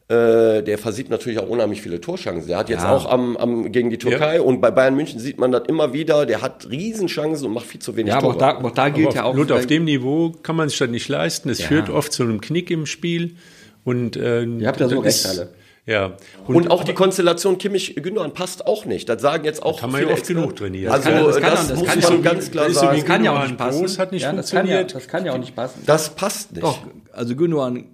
äh, der versieht natürlich auch unheimlich viele Torschancen. Der hat jetzt ja. auch am, am, gegen die Türkei ja. und bei Bayern München sieht man das immer wieder. Der hat Riesenchancen und macht viel zu wenig
ja, aber Tore. Auch da, auch da gilt aber ja auch. Nur auf dem Niveau kann man sich das nicht leisten. Es ja. führt oft zu einem Knick im Spiel. Und,
äh, Ihr habt ja so recht alle.
Ja. Und, und, auch die Konstellation Kimmich-Gündogan passt auch nicht. Das sagen jetzt auch
das haben wir ja oft genug trainiert.
Also das, kann, das, das muss man so ganz klar sagen.
Das kann ja auch nicht passen. Groß
hat nicht
ja,
das, kann
ja, das kann ja auch nicht passen.
Das passt nicht. Doch,
also Gündogan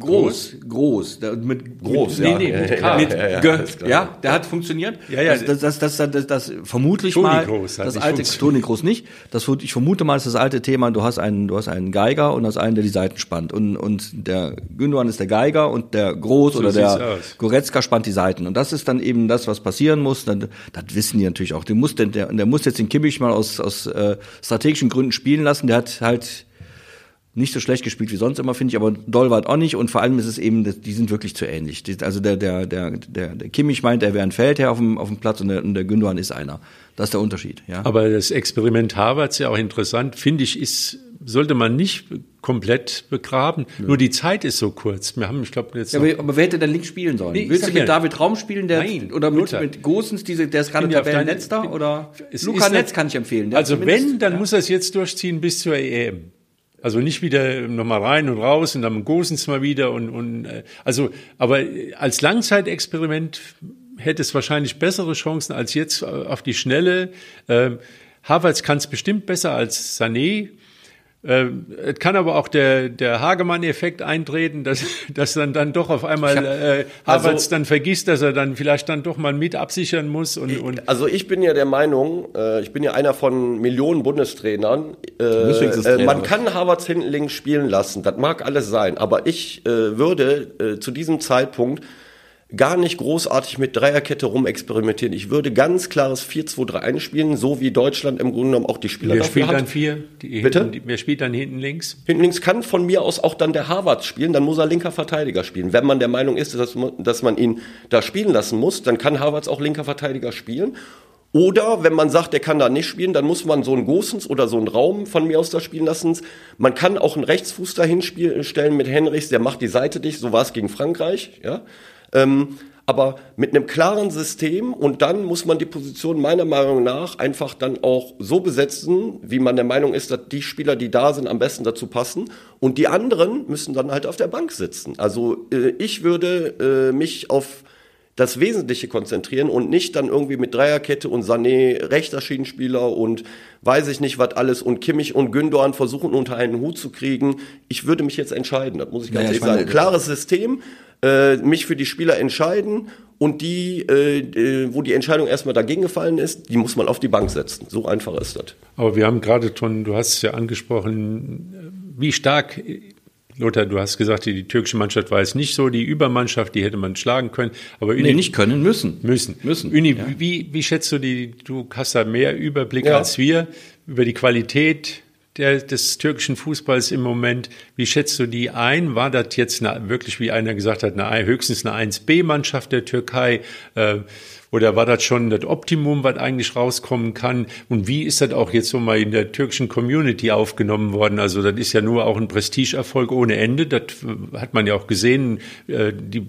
Groß, groß, mit
groß, nee,
ja. Nee, mit K. Mit ja, ja, der hat funktioniert. Ja, ja, das, das, das, das, das, das vermutlich Toni mal Groß das alte Toni Groß nicht. Das ich vermute mal, ist das alte Thema. Du hast einen, du hast einen Geiger und hast einen, der die Seiten spannt und und der Gündogan ist der Geiger und der Groß so oder der Goretzka spannt die Seiten und das ist dann eben das, was passieren muss. Dann, das wissen die natürlich auch. Der muss, der, der muss jetzt den Kimmich mal aus aus äh, strategischen Gründen spielen lassen. Der hat halt nicht so schlecht gespielt wie sonst immer, finde ich, aber doll war auch nicht. Und vor allem ist es eben, die sind wirklich zu ähnlich. Also der, der, der, der, der Kimmich meint, er wäre ein Feldherr auf dem, auf dem Platz und der, und der Gündogan ist einer. Das ist der Unterschied. Ja.
Aber das Experiment Harvards ja auch interessant, finde ich, ist, sollte man nicht komplett begraben. Ja. Nur die Zeit ist so kurz. Wir haben, ich glaube, jetzt.
Ja, aber, aber, wer hätte denn links spielen sollen? Nee, Willst du mit ja, David Raum spielen, der
Nein,
oder mit, mit Gosens, diese, der ist gerade Tabellenletzter oder
Luca Netz kann ich empfehlen.
Also wenn, dann muss er es jetzt durchziehen bis zur EM.
Also nicht wieder nochmal rein und raus und dann Gosens mal wieder und, und äh, also, aber als Langzeitexperiment hätte es wahrscheinlich bessere Chancen als jetzt auf die Schnelle. Ähm, Havertz kann es bestimmt besser als Sané. Äh, es kann aber auch der, der Hagemann-Effekt eintreten, dass, dass dann, dann doch auf einmal äh, Havertz also, dann vergisst, dass er dann vielleicht dann doch mal mit absichern muss. Und, und
also ich bin ja der Meinung, äh, ich bin ja einer von Millionen Bundestrainern, äh, äh, man kann Havertz hinten links spielen lassen, das mag alles sein, aber ich äh, würde äh, zu diesem Zeitpunkt gar nicht großartig mit Dreierkette rumexperimentieren. Ich würde ganz klares 4-2-3 einspielen, so wie Deutschland im Grunde genommen auch die Spieler
Wer spielt
hat.
dann vier?
Die, Bitte?
Die, wer spielt dann hinten links?
Hinten links kann von mir aus auch dann der Harvard spielen, dann muss er linker Verteidiger spielen. Wenn man der Meinung ist, dass, dass man ihn da spielen lassen muss, dann kann Harvards auch linker Verteidiger spielen. Oder wenn man sagt, der kann da nicht spielen, dann muss man so einen Gosens oder so einen Raum von mir aus da spielen lassen. Man kann auch einen Rechtsfuß dahin stellen mit Henrichs, der macht die Seite dicht, so war es gegen Frankreich, ja. Ähm, aber mit einem klaren System und dann muss man die Position meiner Meinung nach einfach dann auch so besetzen, wie man der Meinung ist, dass die Spieler, die da sind, am besten dazu passen und die anderen müssen dann halt auf der Bank sitzen. Also äh, ich würde äh, mich auf das Wesentliche konzentrieren und nicht dann irgendwie mit Dreierkette und Sané rechter Schienenspieler und weiß ich nicht was alles und Kimmich und Gündogan versuchen unter einen Hut zu kriegen. Ich würde mich jetzt entscheiden, das muss ich ganz ja, ehrlich sagen. Klares System, äh, mich für die Spieler entscheiden und die, äh, äh, wo die Entscheidung erstmal dagegen gefallen ist, die muss man auf die Bank setzen. So einfach ist das.
Aber wir haben gerade schon, du hast es ja angesprochen, wie stark Lothar, du hast gesagt, die, die, türkische Mannschaft war jetzt nicht so die Übermannschaft, die hätte man schlagen können. Aber
Uni, nee, nicht können, müssen.
Müssen. müssen. Uni, ja. wie, wie schätzt du die, du hast da mehr Überblick ja. als wir über die Qualität der, des türkischen Fußballs im Moment. Wie schätzt du die ein? War das jetzt eine, wirklich, wie einer gesagt hat, eine, höchstens eine 1B-Mannschaft der Türkei? Äh, oder war das schon das Optimum, was eigentlich rauskommen kann? Und wie ist das auch jetzt so mal in der türkischen Community aufgenommen worden? Also das ist ja nur auch ein Prestigeerfolg ohne Ende. Das hat man ja auch gesehen. Äh, die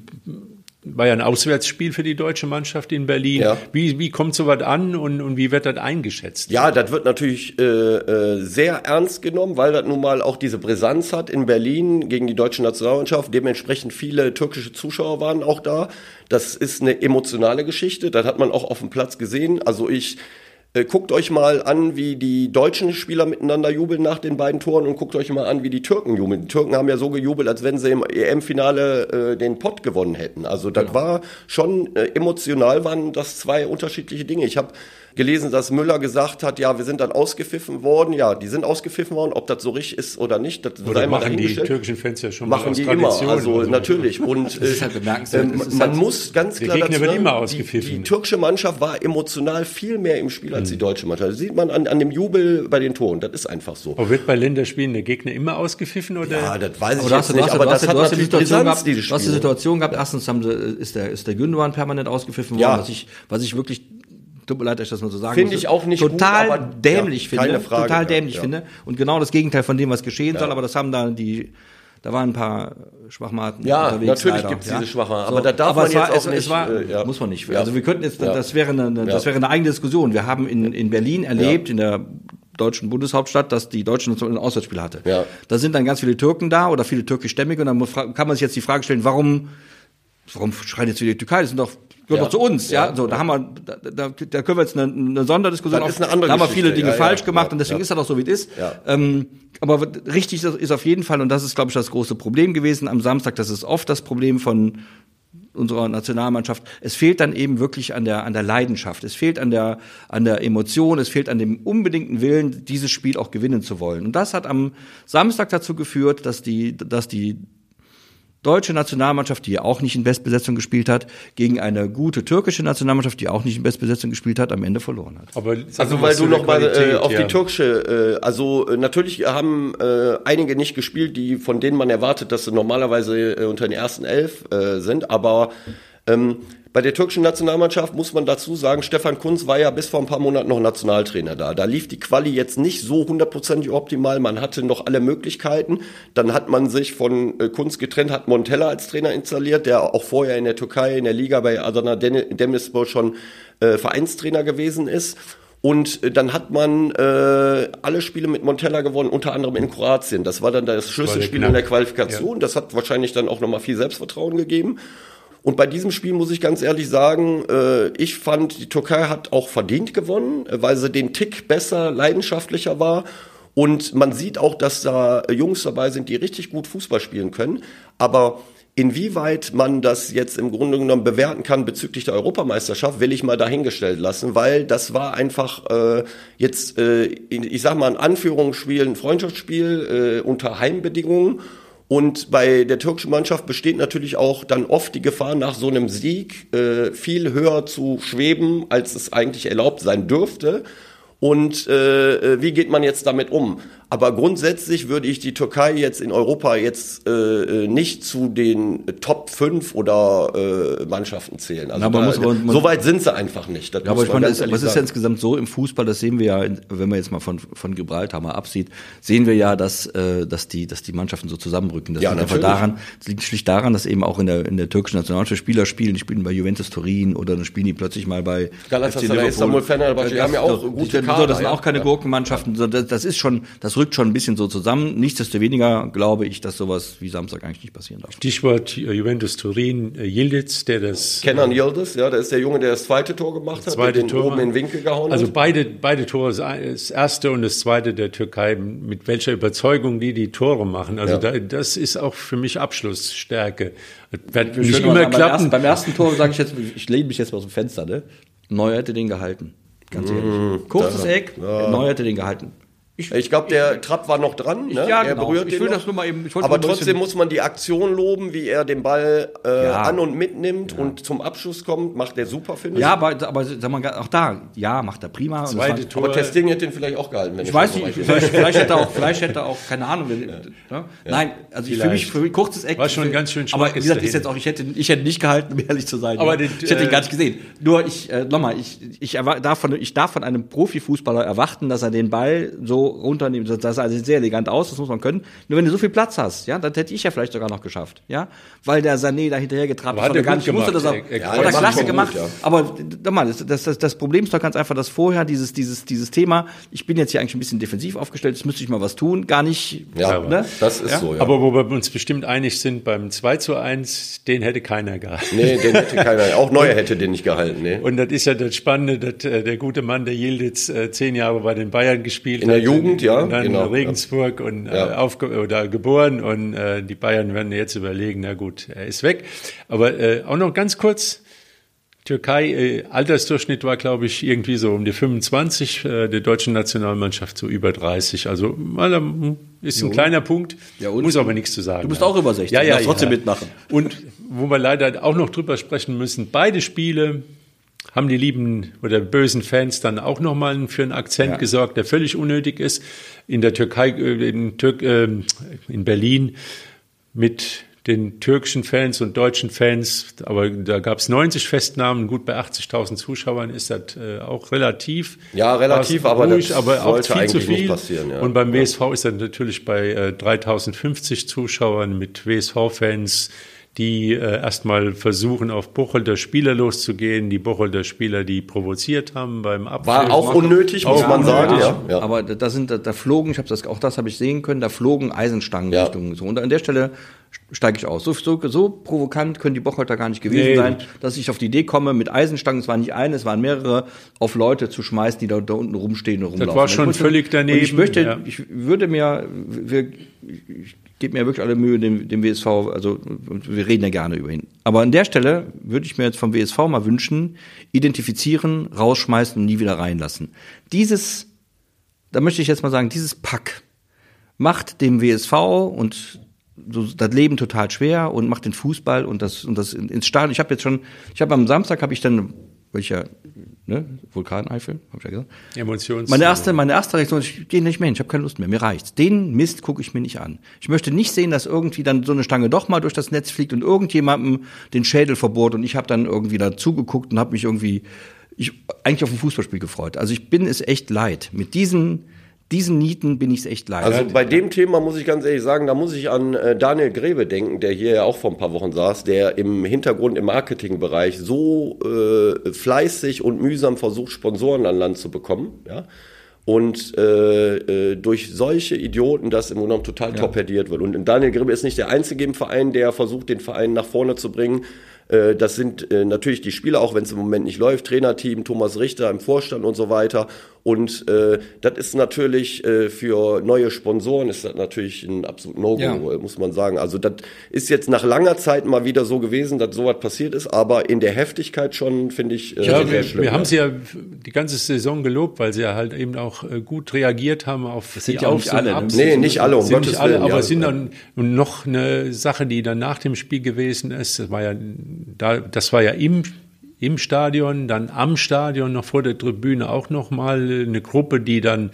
war ja ein Auswärtsspiel für die deutsche Mannschaft in Berlin. Ja. Wie, wie kommt sowas an und, und wie wird das eingeschätzt?
Ja, das wird natürlich äh, äh, sehr ernst genommen, weil das nun mal auch diese Brisanz hat in Berlin gegen die deutsche Nationalmannschaft. Dementsprechend viele türkische Zuschauer waren auch da. Das ist eine emotionale Geschichte. Das hat man auch auf dem Platz gesehen. Also ich guckt euch mal an, wie die deutschen Spieler miteinander jubeln nach den beiden Toren und guckt euch mal an, wie die Türken jubeln. Die Türken haben ja so gejubelt, als wenn sie im EM-Finale äh, den Pott gewonnen hätten. Also das genau. war schon äh, emotional, waren das zwei unterschiedliche Dinge. Ich habe gelesen, dass Müller gesagt hat, ja, wir sind dann ausgepfiffen worden. Ja, die sind ausgepfiffen worden. Ob das so richtig ist oder nicht, das
oder sei mal machen die türkischen Fans ja schon
machen die immer. Also so. natürlich. Und
das ist halt bemerkenswert.
Äh, man halt muss ganz klar
dazu sagen, immer ausgepfiffen.
Die, die, türkische Mannschaft war emotional viel mehr im Spiel als mhm. die deutsche Mannschaft. Das sieht man an, an dem Jubel bei den Toren. Das ist einfach so.
Aber wird bei Länderspielen der Gegner immer ausgepfiffen oder?
Ja, das weiß ich jetzt nicht. Aber das hat
natürlich Brisanz, diese Spiele. Du hast die Situation gehabt. Erstens haben sie, ist der ist der Gündogan permanent ausgepfiffen worden, was ich was ich wirklich tut mir leid, dass ich das mal so sagen
Finde ich auch nicht
total
gut,
aber, dämlich
ja,
finde.
Frage,
total dämlich
ja.
finde. Und genau das Gegenteil von dem, was geschehen soll, aber das haben da die Da waren ein paar Schwachmaten
Ja, natürlich gibt's
ja.
diese Schwachmaten,
So,
aber da darf
aber
man
es war,
jetzt auch
es,
nicht,
Es war,
äh, ja.
Muss man nicht. Also wir könnten jetzt,
Ja.
das wäre eine, das
Ja.
wäre eine eigene Diskussion. Wir haben in, in Berlin erlebt, in der deutschen Bundeshauptstadt, dass die deutsche Nation ein Auswärtsspiel hatte.
Ja.
Da sind dann ganz viele Türken da oder viele türkischstämmige und dann muss, kann man sich jetzt die Frage stellen, warum, warum schreien jetzt wieder die Türkei? Das sind doch gehört
Ja.
doch zu uns, ja.
Ja.
So, da haben wir, da, da, können wir jetzt eine, eine Sonderdiskussion auf.
ist eine andere
da haben wir viele Dinge
Ja,
falsch gemacht und deswegen ist das auch so, wie es ist. Ähm, aber richtig ist auf jeden Fall, und das ist, glaube ich, das große Problem gewesen am Samstag, das ist oft das Problem von unserer Nationalmannschaft. Es fehlt dann eben wirklich an der, an der Leidenschaft. Es fehlt an der, an der Emotion. Es fehlt an dem unbedingten Willen, dieses Spiel auch gewinnen zu wollen. Und das hat am Samstag dazu geführt, dass die, dass die deutsche Nationalmannschaft, die ja auch nicht in Bestbesetzung gespielt hat, gegen eine gute türkische Nationalmannschaft, die auch nicht in Bestbesetzung gespielt hat, am Ende verloren hat.
Aber
Also weil du noch mal äh, auf
ja.
die türkische, äh, also äh, natürlich haben äh, einige nicht gespielt, die von denen man erwartet, dass sie normalerweise äh, unter den ersten elf äh, sind, aber ähm, bei der türkischen Nationalmannschaft muss man dazu sagen, Stefan Kunz war ja bis vor ein paar Monaten noch Nationaltrainer da. Da lief die Quali jetzt nicht so hundertprozentig optimal. Man hatte noch alle Möglichkeiten. Dann hat man sich von äh, Kunz getrennt, hat Montella als Trainer installiert, der auch vorher in der Türkei, in der Liga bei Adana Demirspor schon äh, Vereinstrainer gewesen ist. Und äh, dann hat man äh, alle Spiele mit Montella gewonnen, unter anderem in Kroatien. Das war dann das Schlüsselspiel in der Qualifikation. Das hat wahrscheinlich dann auch nochmal viel Selbstvertrauen gegeben. Und bei diesem Spiel muss ich ganz ehrlich sagen, äh, ich fand, die Türkei hat auch verdient gewonnen, äh, weil sie den Tick besser, leidenschaftlicher war. Und man sieht auch, dass da Jungs dabei sind, die richtig gut Fußball spielen können. Aber inwieweit man das jetzt im Grunde genommen bewerten kann bezüglich der Europameisterschaft, will ich mal dahingestellt lassen, weil das war einfach äh, jetzt, äh, ich sag mal, ein Anführungsspiel, ein Freundschaftsspiel äh, unter Heimbedingungen. Und bei der türkischen Mannschaft besteht natürlich auch dann oft die Gefahr, nach so einem Sieg äh, viel höher zu schweben, als es eigentlich erlaubt sein dürfte. Und äh, äh, wie geht man jetzt damit um? Aber grundsätzlich würde ich die Türkei jetzt in Europa jetzt äh, äh, nicht zu den Top 5 oder äh, Mannschaften zählen. Also
Na,
da,
man-
so weit sind sie einfach nicht. Das
Ja, aber ich meine,
ehrlich
was ist ja insgesamt so im Fußball, das sehen wir ja, wenn man jetzt mal von, von Gibraltar mal absieht, sehen wir ja, dass, äh, dass, die, dass die Mannschaften so zusammenrücken. Das
Ja,
liegt einfach
natürlich.
daran, das liegt schlicht daran, dass eben auch in der, in der türkischen Nationalmannschaft Spieler spielen, die spielen bei Juventus Turin oder dann spielen die plötzlich mal bei
Galatasaray. Istanbul, Fenerbahce, die haben ja auch gute Kader,
so, Das sind auch keine
Ja.
Gurkenmannschaften, das, das ist schon, das rückt schon ein bisschen so zusammen. Nichtsdestoweniger glaube ich, dass sowas wie Samstag eigentlich nicht passieren darf.
Stichwort äh, Juventus Turin, äh, Yildiz, der das
Kenan Yildiz, ja, der ist der Junge, der das zweite Tor gemacht hat,
zweite Tor.
oben in den Winkel gehauen
Also
hat.
beide, beide Tore, das erste und das zweite der Türkei, mit welcher Überzeugung die die Tore machen. Also
Ja.
da, das ist auch für mich Abschlussstärke. Wird
Ich
nicht immer
sagen, beim
klappen.
ersten, beim ersten Tor sage ich jetzt, ich lehne mich jetzt mal aus dem Fenster, ne? Neuer hätte den gehalten. Ganz ehrlich. Kurzes Eck, Neuer hätte den gehalten.
Ich glaube, der Trapp war noch dran. Ne?
ja,
er
genau.
berührt
Ich will
noch.
das nur mal eben- ich
Aber trotzdem muss man die Aktion loben, wie er den Ball äh,
Ja.
an und mitnimmt und zum Abschluss kommt. Macht der super, finde ich.
Ja, aber, aber sag mal, auch da, ja, macht er prima.
Zweite Tor.
aber Testing hätte den vielleicht auch gehalten. Wenn
Ich weiß
das so
nicht, vielleicht, vielleicht hätte er auch, vielleicht hätte er auch, keine Ahnung. wenn- Ne? Nein, also ich für mich, für mich kurzes Eck.
War schon
für-
ganz schön
Aber wie gesagt, ist jetzt auch, ich hätte, ich hätte nicht gehalten, um ehrlich zu sein.
Aber
ja.
den,
ich hätte ihn
äh,
gar nicht gesehen. Nur ich, äh, nochmal, ich, ich, darf von, ich darf von einem Profifußballer erwarten, dass er den Ball so runternimmt. Das sah also sehr elegant aus, das muss man können. Nur wenn du so viel Platz hast, ja, das hätte ich ja vielleicht sogar noch geschafft, ja, weil der Sané da hinterher getrabt
Aber hat
ist,
er
gar
gut
nicht wusste, dass er,
gemacht. Er- er-
hat
er
klasse gemacht.
gut, ja.
Aber nochmal, das, das, das, das Problem ist doch ganz einfach, dass vorher dieses, dieses, dieses Thema, ich bin jetzt hier eigentlich ein bisschen defensiv aufgestellt, jetzt müsste ich mal was tun, gar nicht,
Ja,
ne?
das ist
Ja?
so, ja.
Aber wo wir uns bestimmt einig sind, beim 2 zu 1, den hätte keiner gehalten.
nee, den hätte keiner. Auch Neuer hätte den nicht gehalten. Nee.
Und das ist ja das Spannende, dass äh, der gute Mann, der Yildiz, äh, zehn Jahre bei den Bayern gespielt
In der
hat.
Jugend, ja,
Und dann
genau,
in Regensburg und äh,
Ja.
aufge oder geboren. Und äh, die Bayern werden jetzt überlegen, na gut, er ist weg. Aber äh, auch noch ganz kurz, Türkei, äh, Altersdurchschnitt war, glaube ich, irgendwie so um die 25, äh, der deutschen Nationalmannschaft so über 30. Also mal, ähm, ist ein kleiner Punkt,
Ja, und?
muss aber nichts zu sagen.
Du bist
haben.
auch über 60,
ja, ja,
trotzdem
ja.
mitmachen.
Und wo wir leider auch noch drüber sprechen müssen, beide Spiele haben die lieben oder bösen Fans dann auch nochmal für einen Akzent
Ja.
gesorgt, der völlig unnötig ist. In der Türkei, äh, in, Türk, äh, in Berlin mit den türkischen Fans und deutschen Fans, aber da gab es 90 Festnahmen, gut bei 80.000 Zuschauern ist das äh, auch relativ.
Ja, relativ, aber
ruhig,
das
aber auch viel zu viel.
passieren, ja.
Und beim WSV ist das natürlich bei äh, 3050 Zuschauern mit WSV-Fans, die äh, erstmal versuchen, auf Bucholder Spieler loszugehen, die Bucholder Spieler, die provoziert haben beim Abpfiff.
War auch unnötig, muss man sagen. Ja, ja.
Aber da sind, da, da flogen, ich habe das, auch das habe ich sehen können, da flogen Eisenstangen
Ja.
Richtung so. Und an der Stelle steige ich aus. So, so, so provokant können die Bocholter gar nicht gewesen
Nee.
sein, dass ich auf die Idee komme, mit Eisenstangen, es war nicht eine, es waren mehrere, auf Leute zu schmeißen, die da, da unten rumstehen und rumlaufen.
war schon
möchte-
völlig daneben,
Und ich möchte,
ja.
ich würde mir, wir, ich gebe mir wirklich alle Mühe, dem, dem WSV, also wir reden ja gerne über ihn. Aber an der Stelle würde ich mir jetzt vom WSV mal wünschen, identifizieren, rausschmeißen und nie wieder reinlassen. Dieses da möchte ich jetzt mal sagen, dieses Pack macht dem WSV und so das Leben total schwer und macht den Fußball und das und das in- ins Stadion. Ich habe jetzt schon, ich habe am Samstag habe ich dann welcher ne, Vulkaneifel, habe ich ja gesagt.
Emotions
Meine erste, meine erste Reaktion ist, ich gehe nicht mehr hin, ich habe keine Lust mehr, mir reicht's. Den Mist gucke ich mir nicht an. Ich möchte nicht sehen, dass irgendwie dann so eine Stange doch mal durch das Netz fliegt und irgendjemandem den Schädel verbohrt und ich habe dann irgendwie da zugeguckt und habe mich irgendwie ich eigentlich auf ein Fußballspiel gefreut. Also ich bin es echt leid. Mit diesen diesen Nieten bin ich es echt leid.
Also bei dem Thema muss ich ganz ehrlich sagen, da muss ich an äh, Daniel Grebe denken, der hier ja auch vor ein paar Wochen saß, der im Hintergrund im Marketingbereich so äh, fleißig und mühsam versucht, Sponsoren an Land zu bekommen, ja. Und äh, äh, durch solche Idioten das im Grunde genommen total torpediert wird. Und Daniel Grebe ist nicht der Einzige im Verein, der versucht, den Verein nach vorne zu bringen. Äh, Das sind äh, natürlich die Spieler, auch wenn es im Moment nicht läuft, Trainerteam, Thomas Richter im Vorstand und so weiter. Und äh, das ist natürlich äh, für neue Sponsoren ist das natürlich ein absolut No-Go,
Ja.
muss man sagen. Also das ist jetzt nach langer Zeit mal wieder so gewesen, dass sowas passiert ist, aber in der Heftigkeit schon, finde ich, äh,
Ja,
sehr
wir,
schlimm.
wir haben sie ja die ganze Saison gelobt, weil sie ja halt eben auch äh, gut reagiert haben auf
sind
die
ja auch
Aufs-
nicht alle, ne?
Abs-
Nee, nicht alle, um
sind
Gottes
nicht alle,
Willen,
aber
ja.
es sind dann noch eine Sache, die dann nach dem Spiel gewesen ist. Das war ja da, das war ja im im Stadion, dann am Stadion, noch vor der Tribüne auch noch mal eine Gruppe, die dann,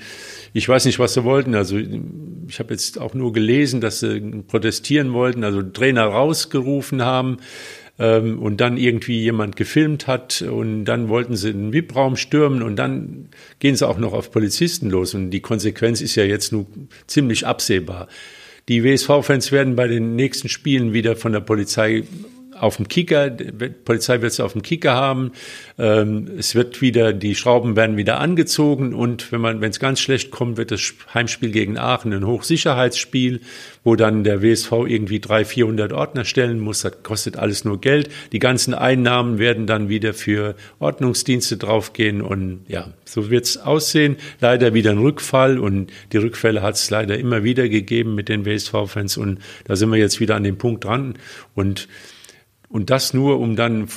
ich weiß nicht, was sie wollten. Also ich habe jetzt auch nur gelesen, dass sie protestieren wollten, also Trainer rausgerufen haben ähm, und dann irgendwie jemand gefilmt hat und dann wollten sie den VIP-Raum stürmen und dann gehen sie auch noch auf Polizisten los und die Konsequenz ist ja jetzt nur ziemlich absehbar. Die WSV-Fans werden bei den nächsten Spielen wieder von der Polizei auf dem Kicker, die Polizei wird es auf dem Kicker haben. Ähm, es wird wieder, die Schrauben werden wieder angezogen und wenn man, wenn es ganz schlecht kommt, wird das Heimspiel gegen Aachen ein Hochsicherheitsspiel, wo dann der WSV irgendwie 300, 400 Ordner stellen muss. Das kostet alles nur Geld. Die ganzen Einnahmen werden dann wieder für Ordnungsdienste draufgehen und ja, so wird es aussehen. Leider wieder ein Rückfall und die Rückfälle hat es leider immer wieder gegeben mit den WSV-Fans und da sind wir jetzt wieder an dem Punkt dran und und das nur, um dann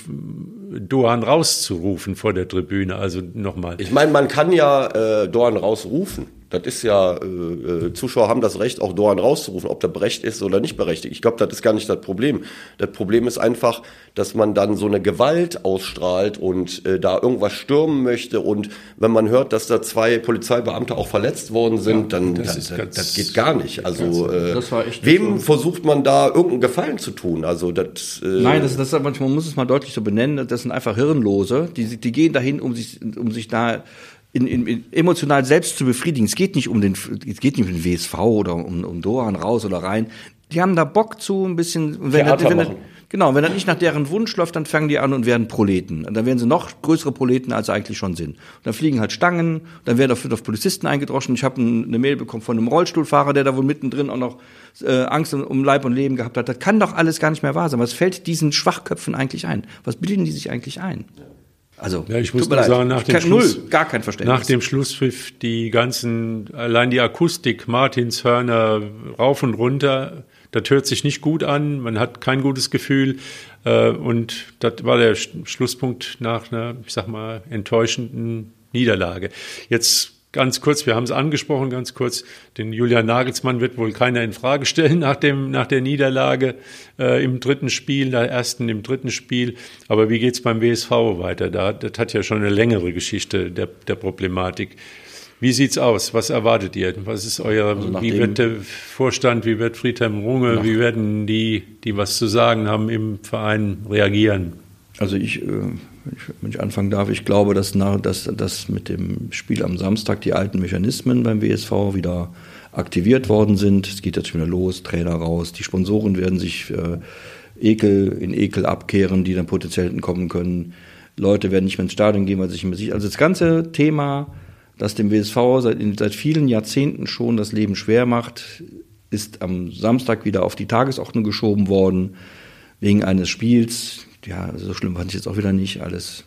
Dohan rauszurufen vor der Tribüne. Also nochmal.
Ich meine, man kann ja äh, Dorn rausrufen. Das ist ja, äh, äh, Zuschauer haben das Recht, auch Dorn rauszurufen, ob der berechtigt ist oder nicht berechtigt. Ich glaube, das ist gar nicht das Problem. Das Problem ist einfach, dass man dann so eine Gewalt ausstrahlt und äh, da irgendwas stürmen möchte. Und wenn man hört, dass da zwei Polizeibeamte auch verletzt worden sind, dann
das
das, das, das geht gar nicht. Also äh, wem versucht man da irgendeinen Gefallen zu tun? Also das, äh,
Nein, das, das man muss es mal deutlich so benennen. Das sind einfach Hirnlose. Die, die gehen dahin, um sich, um sich da in, in, in emotional selbst zu befriedigen. Es geht nicht um den, es geht nicht um den WSV oder um, um Dohan raus oder rein. Die haben da Bock zu, ein bisschen. Wenn
Theater
das, wenn das, genau, wenn das nicht nach deren Wunsch läuft, dann fangen die an und werden Proleten. Und dann werden sie noch größere Proleten, als sie eigentlich schon sind. Und dann fliegen halt Stangen, dann werden auf, auf Polizisten eingedroschen. Ich habe eine Mail bekommen von einem Rollstuhlfahrer, der da wohl mittendrin auch noch äh, Angst um, um Leib und Leben gehabt hat. Das kann doch alles gar nicht mehr wahr sein. Was fällt diesen Schwachköpfen eigentlich ein? Was bilden die sich eigentlich ein? Also,
Ja, ich muss nur
leid.
sagen, nach dem
kann
Schluss,
null, gar kein Verständnis.
Nach dem Schlusspfiff die ganzen, allein die Akustik, Martinshörner rauf und runter, das hört sich nicht gut an, man hat kein gutes Gefühl äh, und das war der Sch- Schlusspunkt nach einer, ich sag mal, enttäuschenden Niederlage. Jetzt ganz kurz, wir haben es angesprochen, ganz kurz, den Julian Nagelsmann wird wohl keiner in Frage stellen nach dem nach der Niederlage äh, im dritten Spiel, der ersten im dritten Spiel. Aber wie geht's beim WSV weiter? Da, das hat ja schon eine längere Geschichte der, der Problematik. Wie sieht's aus? Was erwartet ihr? Was ist euer, also wie wird der Vorstand, wie wird Friedhelm Runge, wie werden die, die was zu sagen haben im Verein reagieren?
Also ich, äh, wenn ich anfangen darf, ich glaube, dass, dass, dass mit dem Spiel am Samstag die alten Mechanismen beim WSV wieder aktiviert worden sind. Es geht jetzt wieder los, Trainer raus, die Sponsoren werden sich äh, Ekel in Ekel abkehren, die dann potenziell kommen können. Leute werden nicht mehr ins Stadion gehen, weil sie sich immer sicher. Also das ganze Thema, das dem WSV seit, seit vielen Jahrzehnten schon das Leben schwer macht, ist am Samstag wieder auf die Tagesordnung geschoben worden, wegen eines Spiels. Ja, so schlimm fand ich jetzt auch wieder nicht. Alles,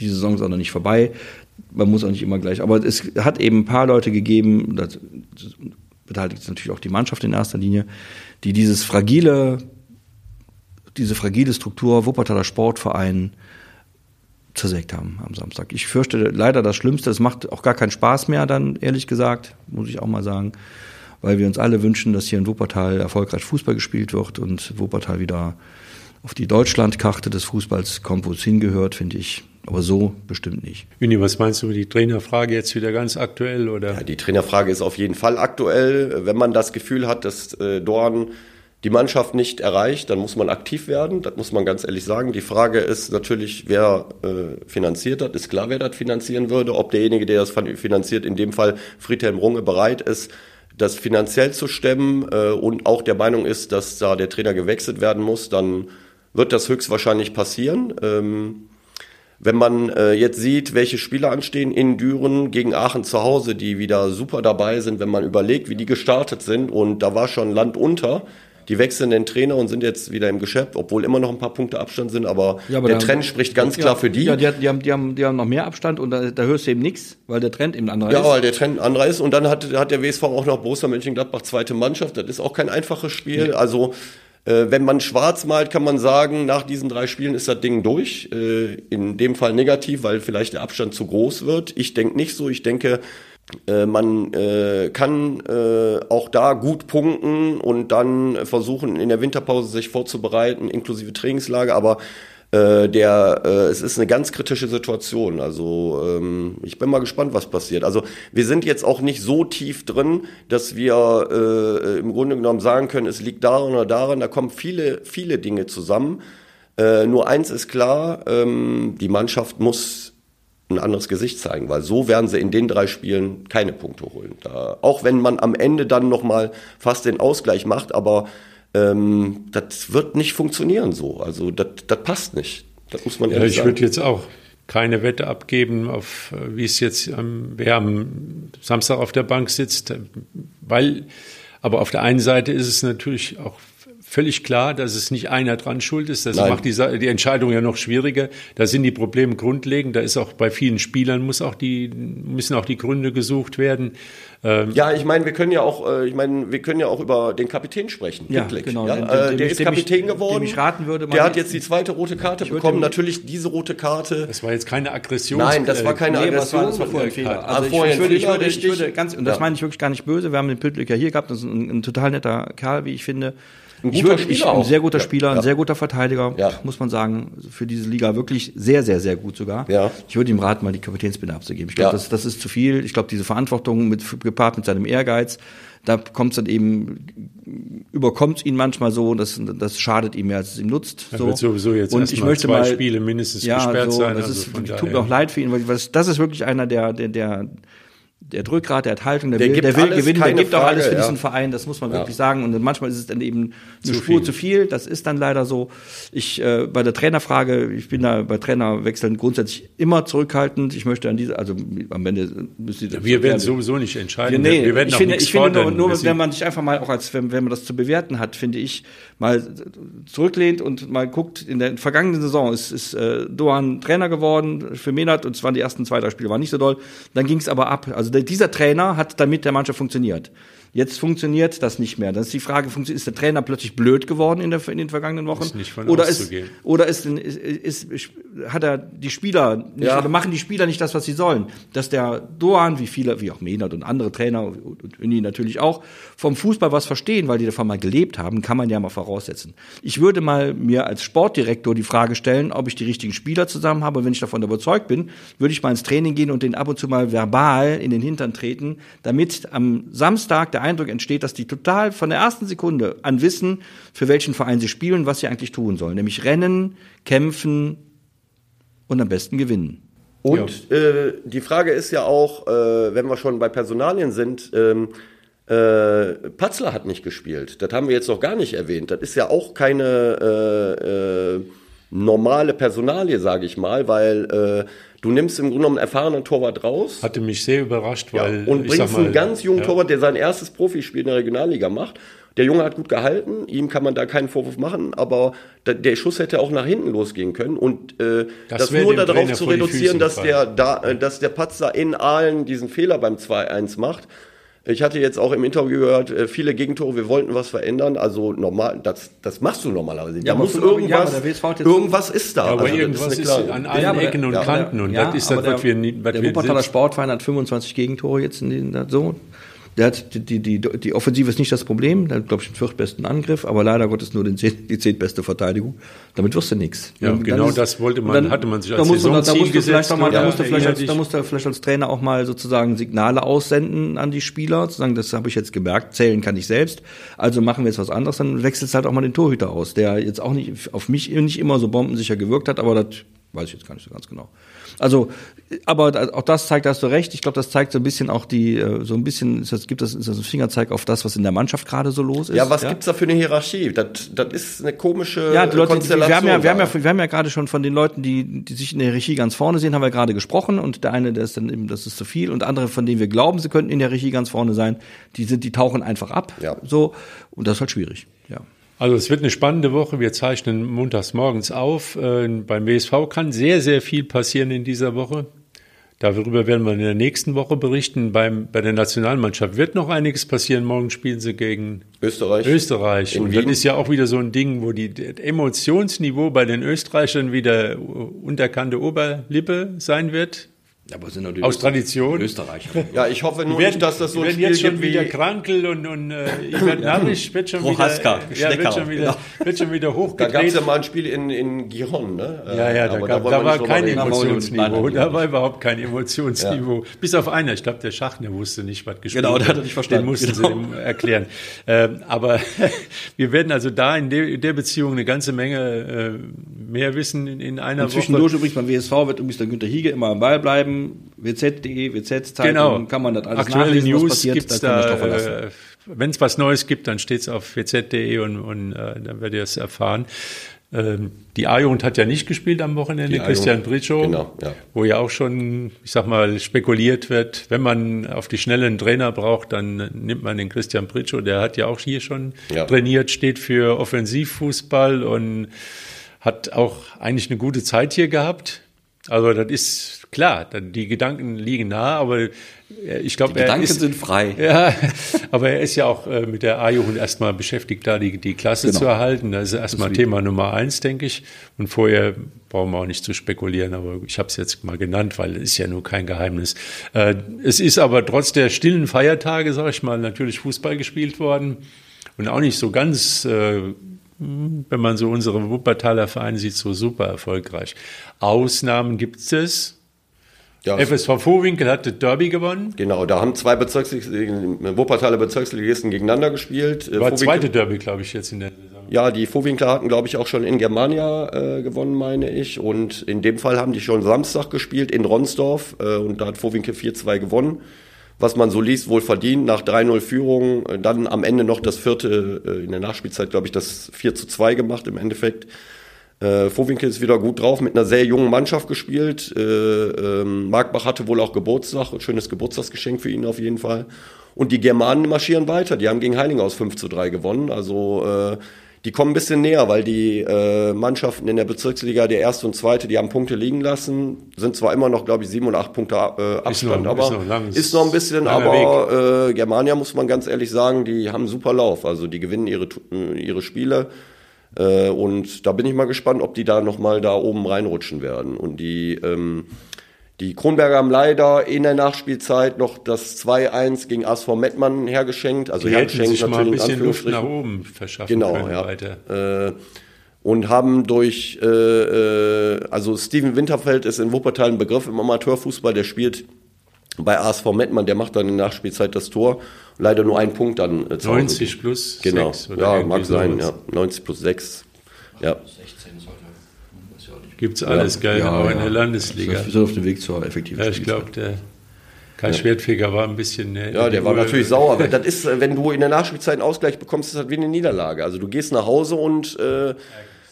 die Saison ist auch noch nicht vorbei. Man muss auch nicht immer gleich. Aber es hat eben ein paar Leute gegeben, das beteiligt natürlich auch die Mannschaft in erster Linie, die dieses fragile diese fragile Struktur Wuppertaler Sportverein zersägt haben am Samstag. Ich fürchte leider das Schlimmste. Es macht auch gar keinen Spaß mehr dann, ehrlich gesagt, muss ich auch mal sagen, weil wir uns alle wünschen, dass hier in Wuppertal erfolgreich Fußball gespielt wird und Wuppertal wieder auf die Deutschlandkarte des Fußballs kommt, wo es hingehört, finde ich. Aber so bestimmt nicht.
Uni, was meinst du über die Trainerfrage jetzt wieder ganz aktuell? Oder?
Ja, die Trainerfrage ist auf jeden Fall aktuell. Wenn man das Gefühl hat, dass äh, Dorn die Mannschaft nicht erreicht, dann muss man aktiv werden. Das muss man ganz ehrlich sagen. Die Frage ist natürlich, wer äh, finanziert das. Ist klar, wer das finanzieren würde. Ob derjenige, der das finanziert, in dem Fall Friedhelm Runge, bereit ist, das finanziell zu stemmen äh, und auch der Meinung ist, dass da der Trainer gewechselt werden muss, dann wird das höchstwahrscheinlich passieren. Ähm, wenn man äh, jetzt sieht, welche Spiele anstehen in Düren gegen Aachen zu Hause, die wieder super dabei sind, wenn man überlegt, wie die gestartet sind und da war schon Land unter, die wechseln den Trainer und sind jetzt wieder im Geschäft, obwohl immer noch ein paar Punkte Abstand sind, aber, ja, aber der Trend spricht ganz ja, klar für die.
Ja, die, die, haben, die, haben, die haben noch mehr Abstand und da, da hörst du eben nichts, weil der Trend eben anderer
ja, ist. Ja, weil der Trend anderer ist und dann hat, hat der WSV auch noch Borussia Mönchengladbach zweite Mannschaft, das ist auch kein einfaches Spiel, nee. also wenn man schwarz malt, kann man sagen, nach diesen drei Spielen ist das Ding durch. Äh, in dem Fall negativ, weil vielleicht der Abstand zu groß wird. Ich denke nicht so. Ich denke, äh, man äh, kann äh, auch da gut punkten und dann versuchen, in der Winterpause sich vorzubereiten, inklusive Trainingslager, aber äh, der, äh, es ist eine ganz kritische Situation. Also ähm, ich bin mal gespannt, was passiert. Also wir sind jetzt auch nicht so tief drin, dass wir äh, im Grunde genommen sagen können, es liegt daran oder daran. Da kommen viele, viele Dinge zusammen. Äh, nur eins ist klar, ähm, die Mannschaft muss ein anderes Gesicht zeigen, weil so werden sie in den drei Spielen keine Punkte holen. Da, auch wenn man am Ende dann nochmal fast den Ausgleich macht, aber ähm, das wird nicht funktionieren so. Also das, passt nicht. Das muss man
ja, ich würde jetzt auch keine Wette abgeben, auf wie es jetzt am, wer am Samstag auf der Bank sitzt, weil aber auf der einen Seite ist es natürlich auch völlig klar, dass es nicht einer dran schuld ist. Das Nein. macht die, die Entscheidung ja noch schwieriger. Da sind die Probleme grundlegend. Da ist auch bei vielen Spielern muss auch die, müssen auch die Gründe gesucht werden.
Ähm ja, ich meine, wir können ja auch, äh, ich meine, wir können ja auch über den Kapitän sprechen.
Ja, Picklick, genau.
Ja? Dem, der ist Kapitän ich, geworden.
Ich raten würde,
der hat jetzt die zweite rote Karte bekommen. Natürlich diese rote Karte.
Das war jetzt keine Aggression.
Nein, das war keine nee, Aggression.
Das war, das war vorher ein Fehler. Also, also ich, ich, würde, ich, würde, ich würde ganz, und das ja. meine ich wirklich gar nicht böse. Wir haben den Püttlicker hier gehabt. Das ist ein, ein total netter Kerl, wie ich finde. Ein guter würde, Spieler. Ich, ein sehr guter Spieler, ja. ein sehr guter Verteidiger, ja. muss man sagen, für diese Liga wirklich sehr, sehr, sehr gut sogar. Ja. Ich würde ihm raten, mal die Kapitänsbinde abzugeben. Ich glaube, das, das ist zu viel. Ich glaube, diese Verantwortung mit, gepaart mit seinem Ehrgeiz, da kommt es dann eben, überkommt ihn manchmal so, das, das schadet ihm mehr, als es ihm nutzt.
Er so. wird sowieso jetzt
und ich möchte
zwei
mal,
Spiele mindestens ja, gesperrt so, sein.
Das also ist, tut mir auch leid für ihn, weil das ist wirklich einer, der, der, der der Drückgrat, der hat Haltung, der, der will, der will gewinnen, der gibt Frage, auch alles für ja. diesen Verein, das muss man ja. wirklich sagen. Und manchmal ist es dann eben eine zu Spur viel. zu viel, das ist dann leider so. Ich äh, bei der Trainerfrage, ich bin da bei Trainerwechseln grundsätzlich immer zurückhaltend. Ich möchte an diese, also am Ende
müsst ihr Wir werden sowieso nicht entscheiden.
Nee, wir werden ich finde, ich finde nur, nur wenn man sich einfach mal auch als, wenn, wenn man das zu bewerten hat, finde ich, mal zurücklehnt und mal guckt, in der vergangenen Saison ist, ist äh, Dohan Trainer geworden für Menat und es waren die ersten zwei, drei Spiele, waren nicht so doll. Dann ging es aber ab. Also der, dieser Trainer hat damit der Mannschaft funktioniert. Jetzt funktioniert das nicht mehr. Dann ist die Frage, ist der Trainer plötzlich blöd geworden in, der, in den vergangenen Wochen?
Ist nicht von
oder ist, oder ist, ist, ist, hat er die Spieler nicht,
Ja.
oder machen die Spieler nicht das, was sie sollen. Dass der Doan, wie viele, wie auch Mehnert und andere Trainer und Uni natürlich auch, vom Fußball was verstehen, weil die davon mal gelebt haben, kann man ja mal voraussetzen. Ich würde mal mir als Sportdirektor die Frage stellen, ob ich die richtigen Spieler zusammen habe. Und wenn ich davon überzeugt bin, würde ich mal ins Training gehen und den ab und zu mal verbal in den Hintern treten, damit am Samstag der Eindruck entsteht, dass die total von der ersten Sekunde an wissen, für welchen Verein sie spielen, was sie eigentlich tun sollen. Nämlich rennen, kämpfen und am besten gewinnen.
Und äh, die Frage ist ja auch, äh, wenn wir schon bei Personalien sind, ähm, äh, Patzler hat nicht gespielt. Das haben wir jetzt noch gar nicht erwähnt. Das ist ja auch keine äh, äh, normale Personalie, sage ich mal, weil äh, du nimmst im Grunde genommen einen erfahrenen Torwart raus.
Hatte mich sehr überrascht, weil
und
ich sag
bringst
mal,
einen ganz jungen
ja.
Torwart, der sein erstes Profispiel in der Regionalliga macht. Der Junge hat gut gehalten, ihm kann man da keinen Vorwurf machen, aber da, der Schuss hätte auch nach hinten losgehen können. Und äh,
Das
das, nur darauf
Trainer
zu reduzieren, dass der, da, äh, dass der Patzer in Aalen diesen Fehler beim 2-1 macht. Ich hatte jetzt auch im Interview gehört, äh, viele Gegentore, wir wollten was verändern. Also normal, das, das machst du normalerweise. Da
aber
muss
für- ja,
irgendwas, irgendwas ist da.
Ja, aber
Also
irgendwas ist,
klare-
an allen
Ja,
Ecken und
ja,
Kanten und
Ja,
das ist das, was wir nie, was
der
wir
Wuppertaler
sind.
Sportverein hat 25 Gegentore jetzt in den, so. Der hat die, die, die, Offensive ist nicht das Problem, der hat, glaube ich, den viertbesten Angriff, aber leider Gottes nur den zehn, die zehntbeste Verteidigung. Damit wirst du nichts.
Ja,
Und dann
genau das wollte man- hatte man sich als
da musst du, da musst du vielleicht da musst du vielleicht als, da musst du vielleicht als Trainer auch mal sozusagen Signale aussenden an die Spieler, zu sagen, das habe ich jetzt gemerkt, zählen kann ich selbst, also machen wir jetzt was anderes, dann wechselst halt auch mal den Torhüter aus, der jetzt auch nicht auf mich nicht immer so bombensicher gewirkt hat, aber das weiß ich jetzt gar nicht so ganz genau. Also, aber auch das zeigt, da hast du recht. Ich glaube, das zeigt so ein bisschen auch die, äh, so ein bisschen, das, gibt das, ist das ein Fingerzeig auf das, was in der Mannschaft gerade so los ist.
Ja, was gibt's da für eine Hierarchie? Das, das ist eine komische
Ja, die Leute, die, wir
Konstellation.
haben ja, wir haben ja, wir haben ja gerade schon von den Leuten, die, die sich in der Regie ganz vorne sehen, haben wir gerade gesprochen und der eine, der ist dann eben, das ist zu viel und andere, von denen wir glauben, sie könnten in der Regie ganz vorne sein, die sind, die tauchen einfach ab.
Ja.
So. Und das ist halt schwierig. Ja.
Also es wird eine spannende Woche. Wir zeichnen montags morgens auf. Äh, beim WSV kann sehr, sehr viel passieren in dieser Woche. Darüber werden wir in der nächsten Woche berichten. Beim, bei der Nationalmannschaft wird noch einiges passieren. Morgen spielen sie gegen
Österreich.
Österreich.
In
Und
Wien.
das ist ja auch wieder so ein Ding, wo die das Emotionsniveau bei den Österreichern wieder unterkante Oberlippe sein wird.
Aber sind natürlich
Aus Tradition.
Österreicher.
Ja, ich hoffe nur nicht, dass das so ein
werden
Spiel
jetzt schon
gibt
wieder
wie...
Krankel und, und äh, Ivan Narrisch wird schon
Prohaska,
wieder, ja, wird schon wieder,
genau.
wird schon wieder
Da
hochgedreht.
gab es ja mal ein Spiel in, in Giron, ne?
Ja, ja, da,
Aber
gab, da
wir
war kein. Emotionsniveau. Da war überhaupt kein Emotionsniveau. Bis auf einer, ich glaube, der Schachner wusste nicht, was gespielt
Genau, der hat er nicht verstanden.
Den mussten
Genau.
sie ihm erklären. Ähm, aber wir werden also da in der, in der Beziehung eine ganze Menge äh, mehr wissen in, in einer
Und
Woche.
zwischendurch übrigens beim WSV wird übrigens der Günther Hiege immer am Ball bleiben. wz.de, WZ-Zeitung,
Genau.
kann man das alles
Aktuelle
nachlesen, was
News
passiert.
gibt's
man sich
da.
verlassen.
Äh, Wenn es was Neues gibt, dann steht's auf wz.de und, und äh, dann werdet ihr es erfahren. Ähm, die A-Jugend hat ja nicht gespielt am Wochenende, Christian Britschow,
genau, ja.
wo ja auch schon, ich sag mal, spekuliert wird, wenn man auf die Schnelle einen Trainer braucht, dann nimmt man den Christian Britschow, der hat ja auch hier schon
Ja.
trainiert, steht für Offensivfußball und hat auch eigentlich eine gute Zeit hier gehabt. Also das ist klar, die Gedanken liegen nahe, aber äh, ich glaube,
Die Gedanken
ist,
sind frei.
ja, aber er ist ja auch äh, mit der A-Jugend erstmal beschäftigt, da die, die Klasse
Genau.
zu erhalten. Das ist erstmal Thema Nummer eins, denke ich. Und vorher brauchen wir auch nicht zu spekulieren, aber ich habe es jetzt mal genannt, weil es ist ja nur kein Geheimnis. Äh, es ist aber trotz der stillen Feiertage, sage ich mal, natürlich Fußball gespielt worden und auch nicht so ganz, äh, wenn man so unsere Wuppertaler Vereine sieht, so super erfolgreich. Ausnahmen gibt es.
Ja,
FSV Vohwinkel hat das Derby gewonnen.
Genau, da haben zwei Bezirksligisten, Wuppertaler Bezirksligisten gegeneinander gespielt. Äh,
War
Vohwinkel-
zweite Derby, glaube ich, jetzt in der Saison.
Ja, die Vorwinkler hatten, glaube ich, auch schon in Germania äh, gewonnen, meine ich. Und in dem Fall haben die schon Samstag gespielt in Ronsdorf äh, und da hat Vorwinkel 4-2 gewonnen. Was man so liest, wohl verdient, nach 3-0 Führung, äh, dann am Ende noch das vierte, äh, in der Nachspielzeit, glaube ich, das 4-2 gemacht im Endeffekt. Äh, Vorwinkel ist wieder gut drauf, mit einer sehr jungen Mannschaft gespielt. Äh, ähm, Markbach hatte wohl auch Geburtstag, ein schönes Geburtstagsgeschenk für ihn auf jeden Fall. Und die Germanen marschieren weiter. Die haben gegen Heilinghaus 5 zu 3 gewonnen. Also äh, die kommen ein bisschen näher, weil die äh, Mannschaften in der Bezirksliga, der erste und zweite, die haben Punkte liegen lassen. Sind zwar immer noch, glaube ich, sieben und acht Punkte äh, Abstand,
noch-
aber
ist noch lang.
ist noch ein bisschen, aber äh, Germania muss man ganz ehrlich sagen, die haben einen super Lauf. Also die gewinnen ihre, äh, ihre Spiele. Äh, und da bin ich mal gespannt, ob die da nochmal da oben reinrutschen werden. Und die, ähm, die Kronberger haben leider in der Nachspielzeit noch das 2-1 gegen ASV Mettmann hergeschenkt. Also
Die
hergeschenkt
sich mal ein
in
bisschen Luft nach oben verschaffen
Genau,
können
ja.
weiter.
Äh, und haben durch, äh, äh, also Steven Winterfeld ist in Wuppertal ein Begriff im Amateurfußball, der spielt bei ASV Mettmann, der macht dann in der Nachspielzeit das Tor. Leider nur einen Punkt dann äh, zu Hause.
90 plus
Genau,
6 oder
ja, mag sein, ja. 90 plus 6. Ja.
16 nicht.
Gibt's alles geil, auch in der Landesliga.
Wir sind auf dem Weg zur effektiven
Ja, ich glaube, der Kai Schwertfeger war ein bisschen. äh,
Ja, der war natürlich sauer. Das ist, wenn du in der Nachspielzeit einen Ausgleich bekommst, ist das wie eine Niederlage. Also du gehst nach Hause und äh,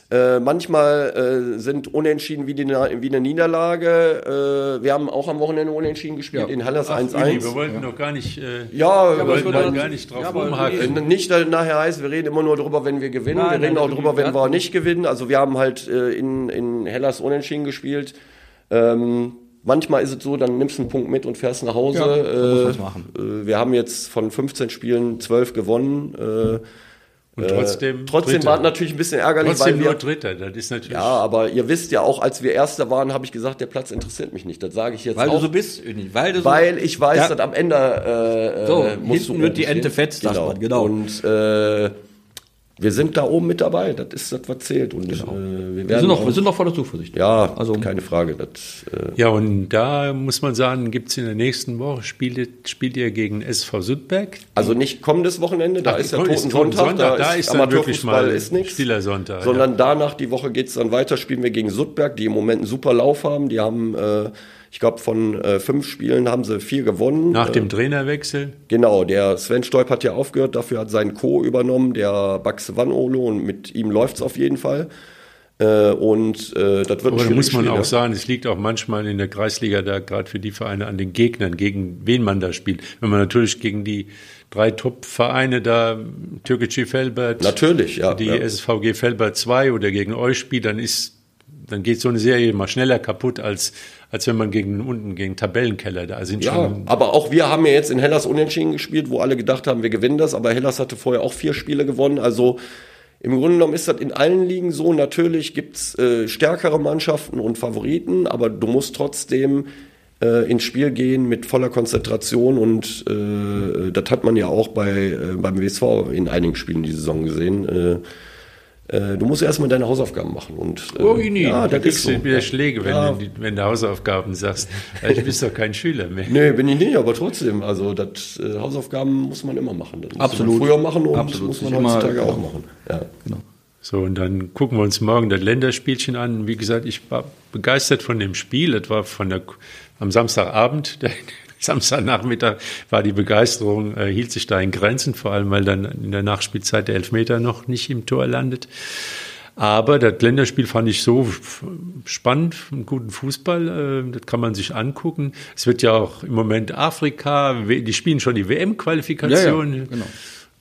äh, manchmal äh, sind Unentschieden wie, die, wie eine Niederlage. Äh, wir haben auch am Wochenende Unentschieden gespielt
Ja.
in Hallas
Ach, Uli,
1-1.
wir wollten noch gar nicht. Äh,
Ja,
wir wollten da gar nicht drauf
Ja,
rumhaken.
Nicht dass nachher heißt, wir reden immer nur drüber, wenn wir gewinnen.
Nein,
wir reden
nein,
auch drüber, wenn
wir
nicht gewinnen. Also wir haben halt äh, in, in Hellas unentschieden gespielt. Ähm, manchmal ist es so, dann nimmst du einen Punkt mit und fährst nach Hause.
Ja,
äh. Äh, wir haben jetzt von 15 Spielen 12 gewonnen. Äh,
Und trotzdem.
äh, trotzdem
Dritter.
war es natürlich ein bisschen ärgerlich,
Trotzdem
weil
nur
wir,
Dritter. Das ist natürlich.
ja, aber ihr wisst ja auch, als wir Erster waren, habe ich gesagt, der Platz interessiert mich nicht. Das sage ich jetzt
Weil
auch.
du so bist, Öni, weil du so
Weil ich weiß,
Ja.
dass am Ende äh,
So,
äh, musst
hinten
du
wird die Ente fett, sagt
genau.
man, genau.
Und äh, wir sind da oben mit dabei. Das ist das, was zählt. Und äh, wir,
wir, sind noch,
auch-
wir sind noch voller Zuversicht.
ja,
also
keine Frage. Das, äh,
Ja, und da muss man sagen, gibt's in der nächsten Woche, spielt, spielt ihr gegen SV Südberg.
also nicht kommendes Wochenende, da
Ach,
ist der
ist
Toten Sonntag,
Sonntag, da ist dann wirklich mal
ist nichts.
stiller Sonntag,
Sondern danach die Woche geht's dann weiter, spielen wir gegen Sudberg, die im Moment einen super Lauf haben. Die haben, äh, ich glaube, von äh, fünf Spielen haben sie vier gewonnen.
Nach
äh,
dem Trainerwechsel.
Genau, der Sven Stolp hat ja aufgehört, dafür hat sein Co. übernommen, der Baxe Vanolo, und mit ihm läuft's auf jeden Fall. Äh, und äh, das wird ein
Aber da
schwieriges
muss man
Spiel,
auch
ja.
sagen, es liegt auch manchmal in der Kreisliga da gerade für die Vereine an den Gegnern, gegen wen man da spielt. Wenn man natürlich gegen die drei Top-Vereine da, Türkgücü Felbert,
Natürlich, ja.
die
ja.
SVG Felbert 2 oder gegen euch spielt, dann ist, dann geht so eine Serie mal schneller kaputt, als, als wenn man gegen unten, gegen Tabellenkeller da sind
Ja,
schon.
aber auch wir haben ja jetzt in Hellas unentschieden gespielt, wo alle gedacht haben, wir gewinnen das, aber Hellas hatte vorher auch vier Spiele gewonnen. Also im Grunde genommen ist das in allen Ligen so. Natürlich gibt's äh, stärkere Mannschaften und Favoriten, aber du musst trotzdem äh, ins Spiel gehen mit voller Konzentration und äh, das hat man ja auch bei, äh, beim WSV in einigen Spielen die Saison gesehen. Äh, äh, du musst erstmal deine Hausaufgaben machen. Und, äh,
Oh, nie.
ja,
da kriegst
so.
du wieder Schläge, wenn,
Ja.
du, die- wenn du Hausaufgaben sagst. Ja, Du bist doch kein Schüler mehr.
Nee, bin ich nicht, aber trotzdem, also das äh, Hausaufgaben muss man immer machen. Das
Absolut.
Man früher machen und
Absolut.
muss man
Sich immer-
heutzutage auch
genau.
machen. Ja.
Genau.
So, und dann gucken wir uns morgen das Länderspielchen an. Wie gesagt, ich war begeistert von dem Spiel. Das war von der, am Samstagabend, Samstagnachmittag war die Begeisterung, äh, hielt sich da in Grenzen, vor allem weil dann in der Nachspielzeit der Elfmeter noch nicht im Tor landet. Aber das Länderspiel fand ich so spannend, einen guten Fußball, äh, das kann man sich angucken. Es wird ja auch im Moment Afrika, die spielen schon die WM-Qualifikation.
Ja, ja, genau.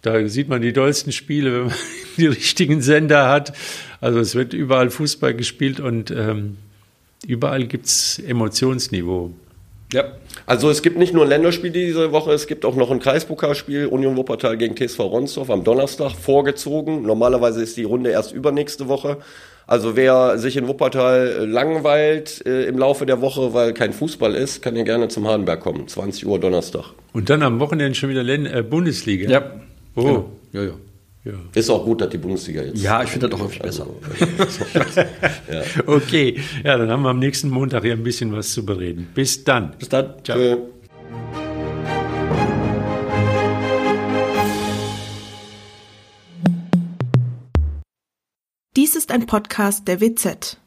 Da sieht man die dollsten Spiele, wenn man die richtigen Sender hat. Also es wird überall Fußball gespielt und ähm, überall gibt's Emotionsniveau.
Ja.
Also es gibt nicht nur ein Länderspiel diese Woche, es gibt auch noch ein Kreispokalspiel, Union Wuppertal gegen TSV Ronsdorf am Donnerstag vorgezogen. Normalerweise ist die Runde erst übernächste Woche. Also wer sich in Wuppertal äh, langweilt äh, im Laufe der Woche, weil kein Fußball ist, kann hier gerne zum Hardenberg kommen. 20 Uhr Donnerstag.
Und dann am Wochenende schon wieder Län äh, Bundesliga.
Ja.
Oh.
Genau. Ja, ja.
Ja.
Ist auch gut, dass die Bundesliga jetzt.
Ja, ich finde das auch häufig besser.
Okay, ja, dann haben wir am nächsten Montag hier ein bisschen was zu bereden. Bis dann.
Bis dann.
Ciao.
Äh,
Dies ist ein Podcast der WZ.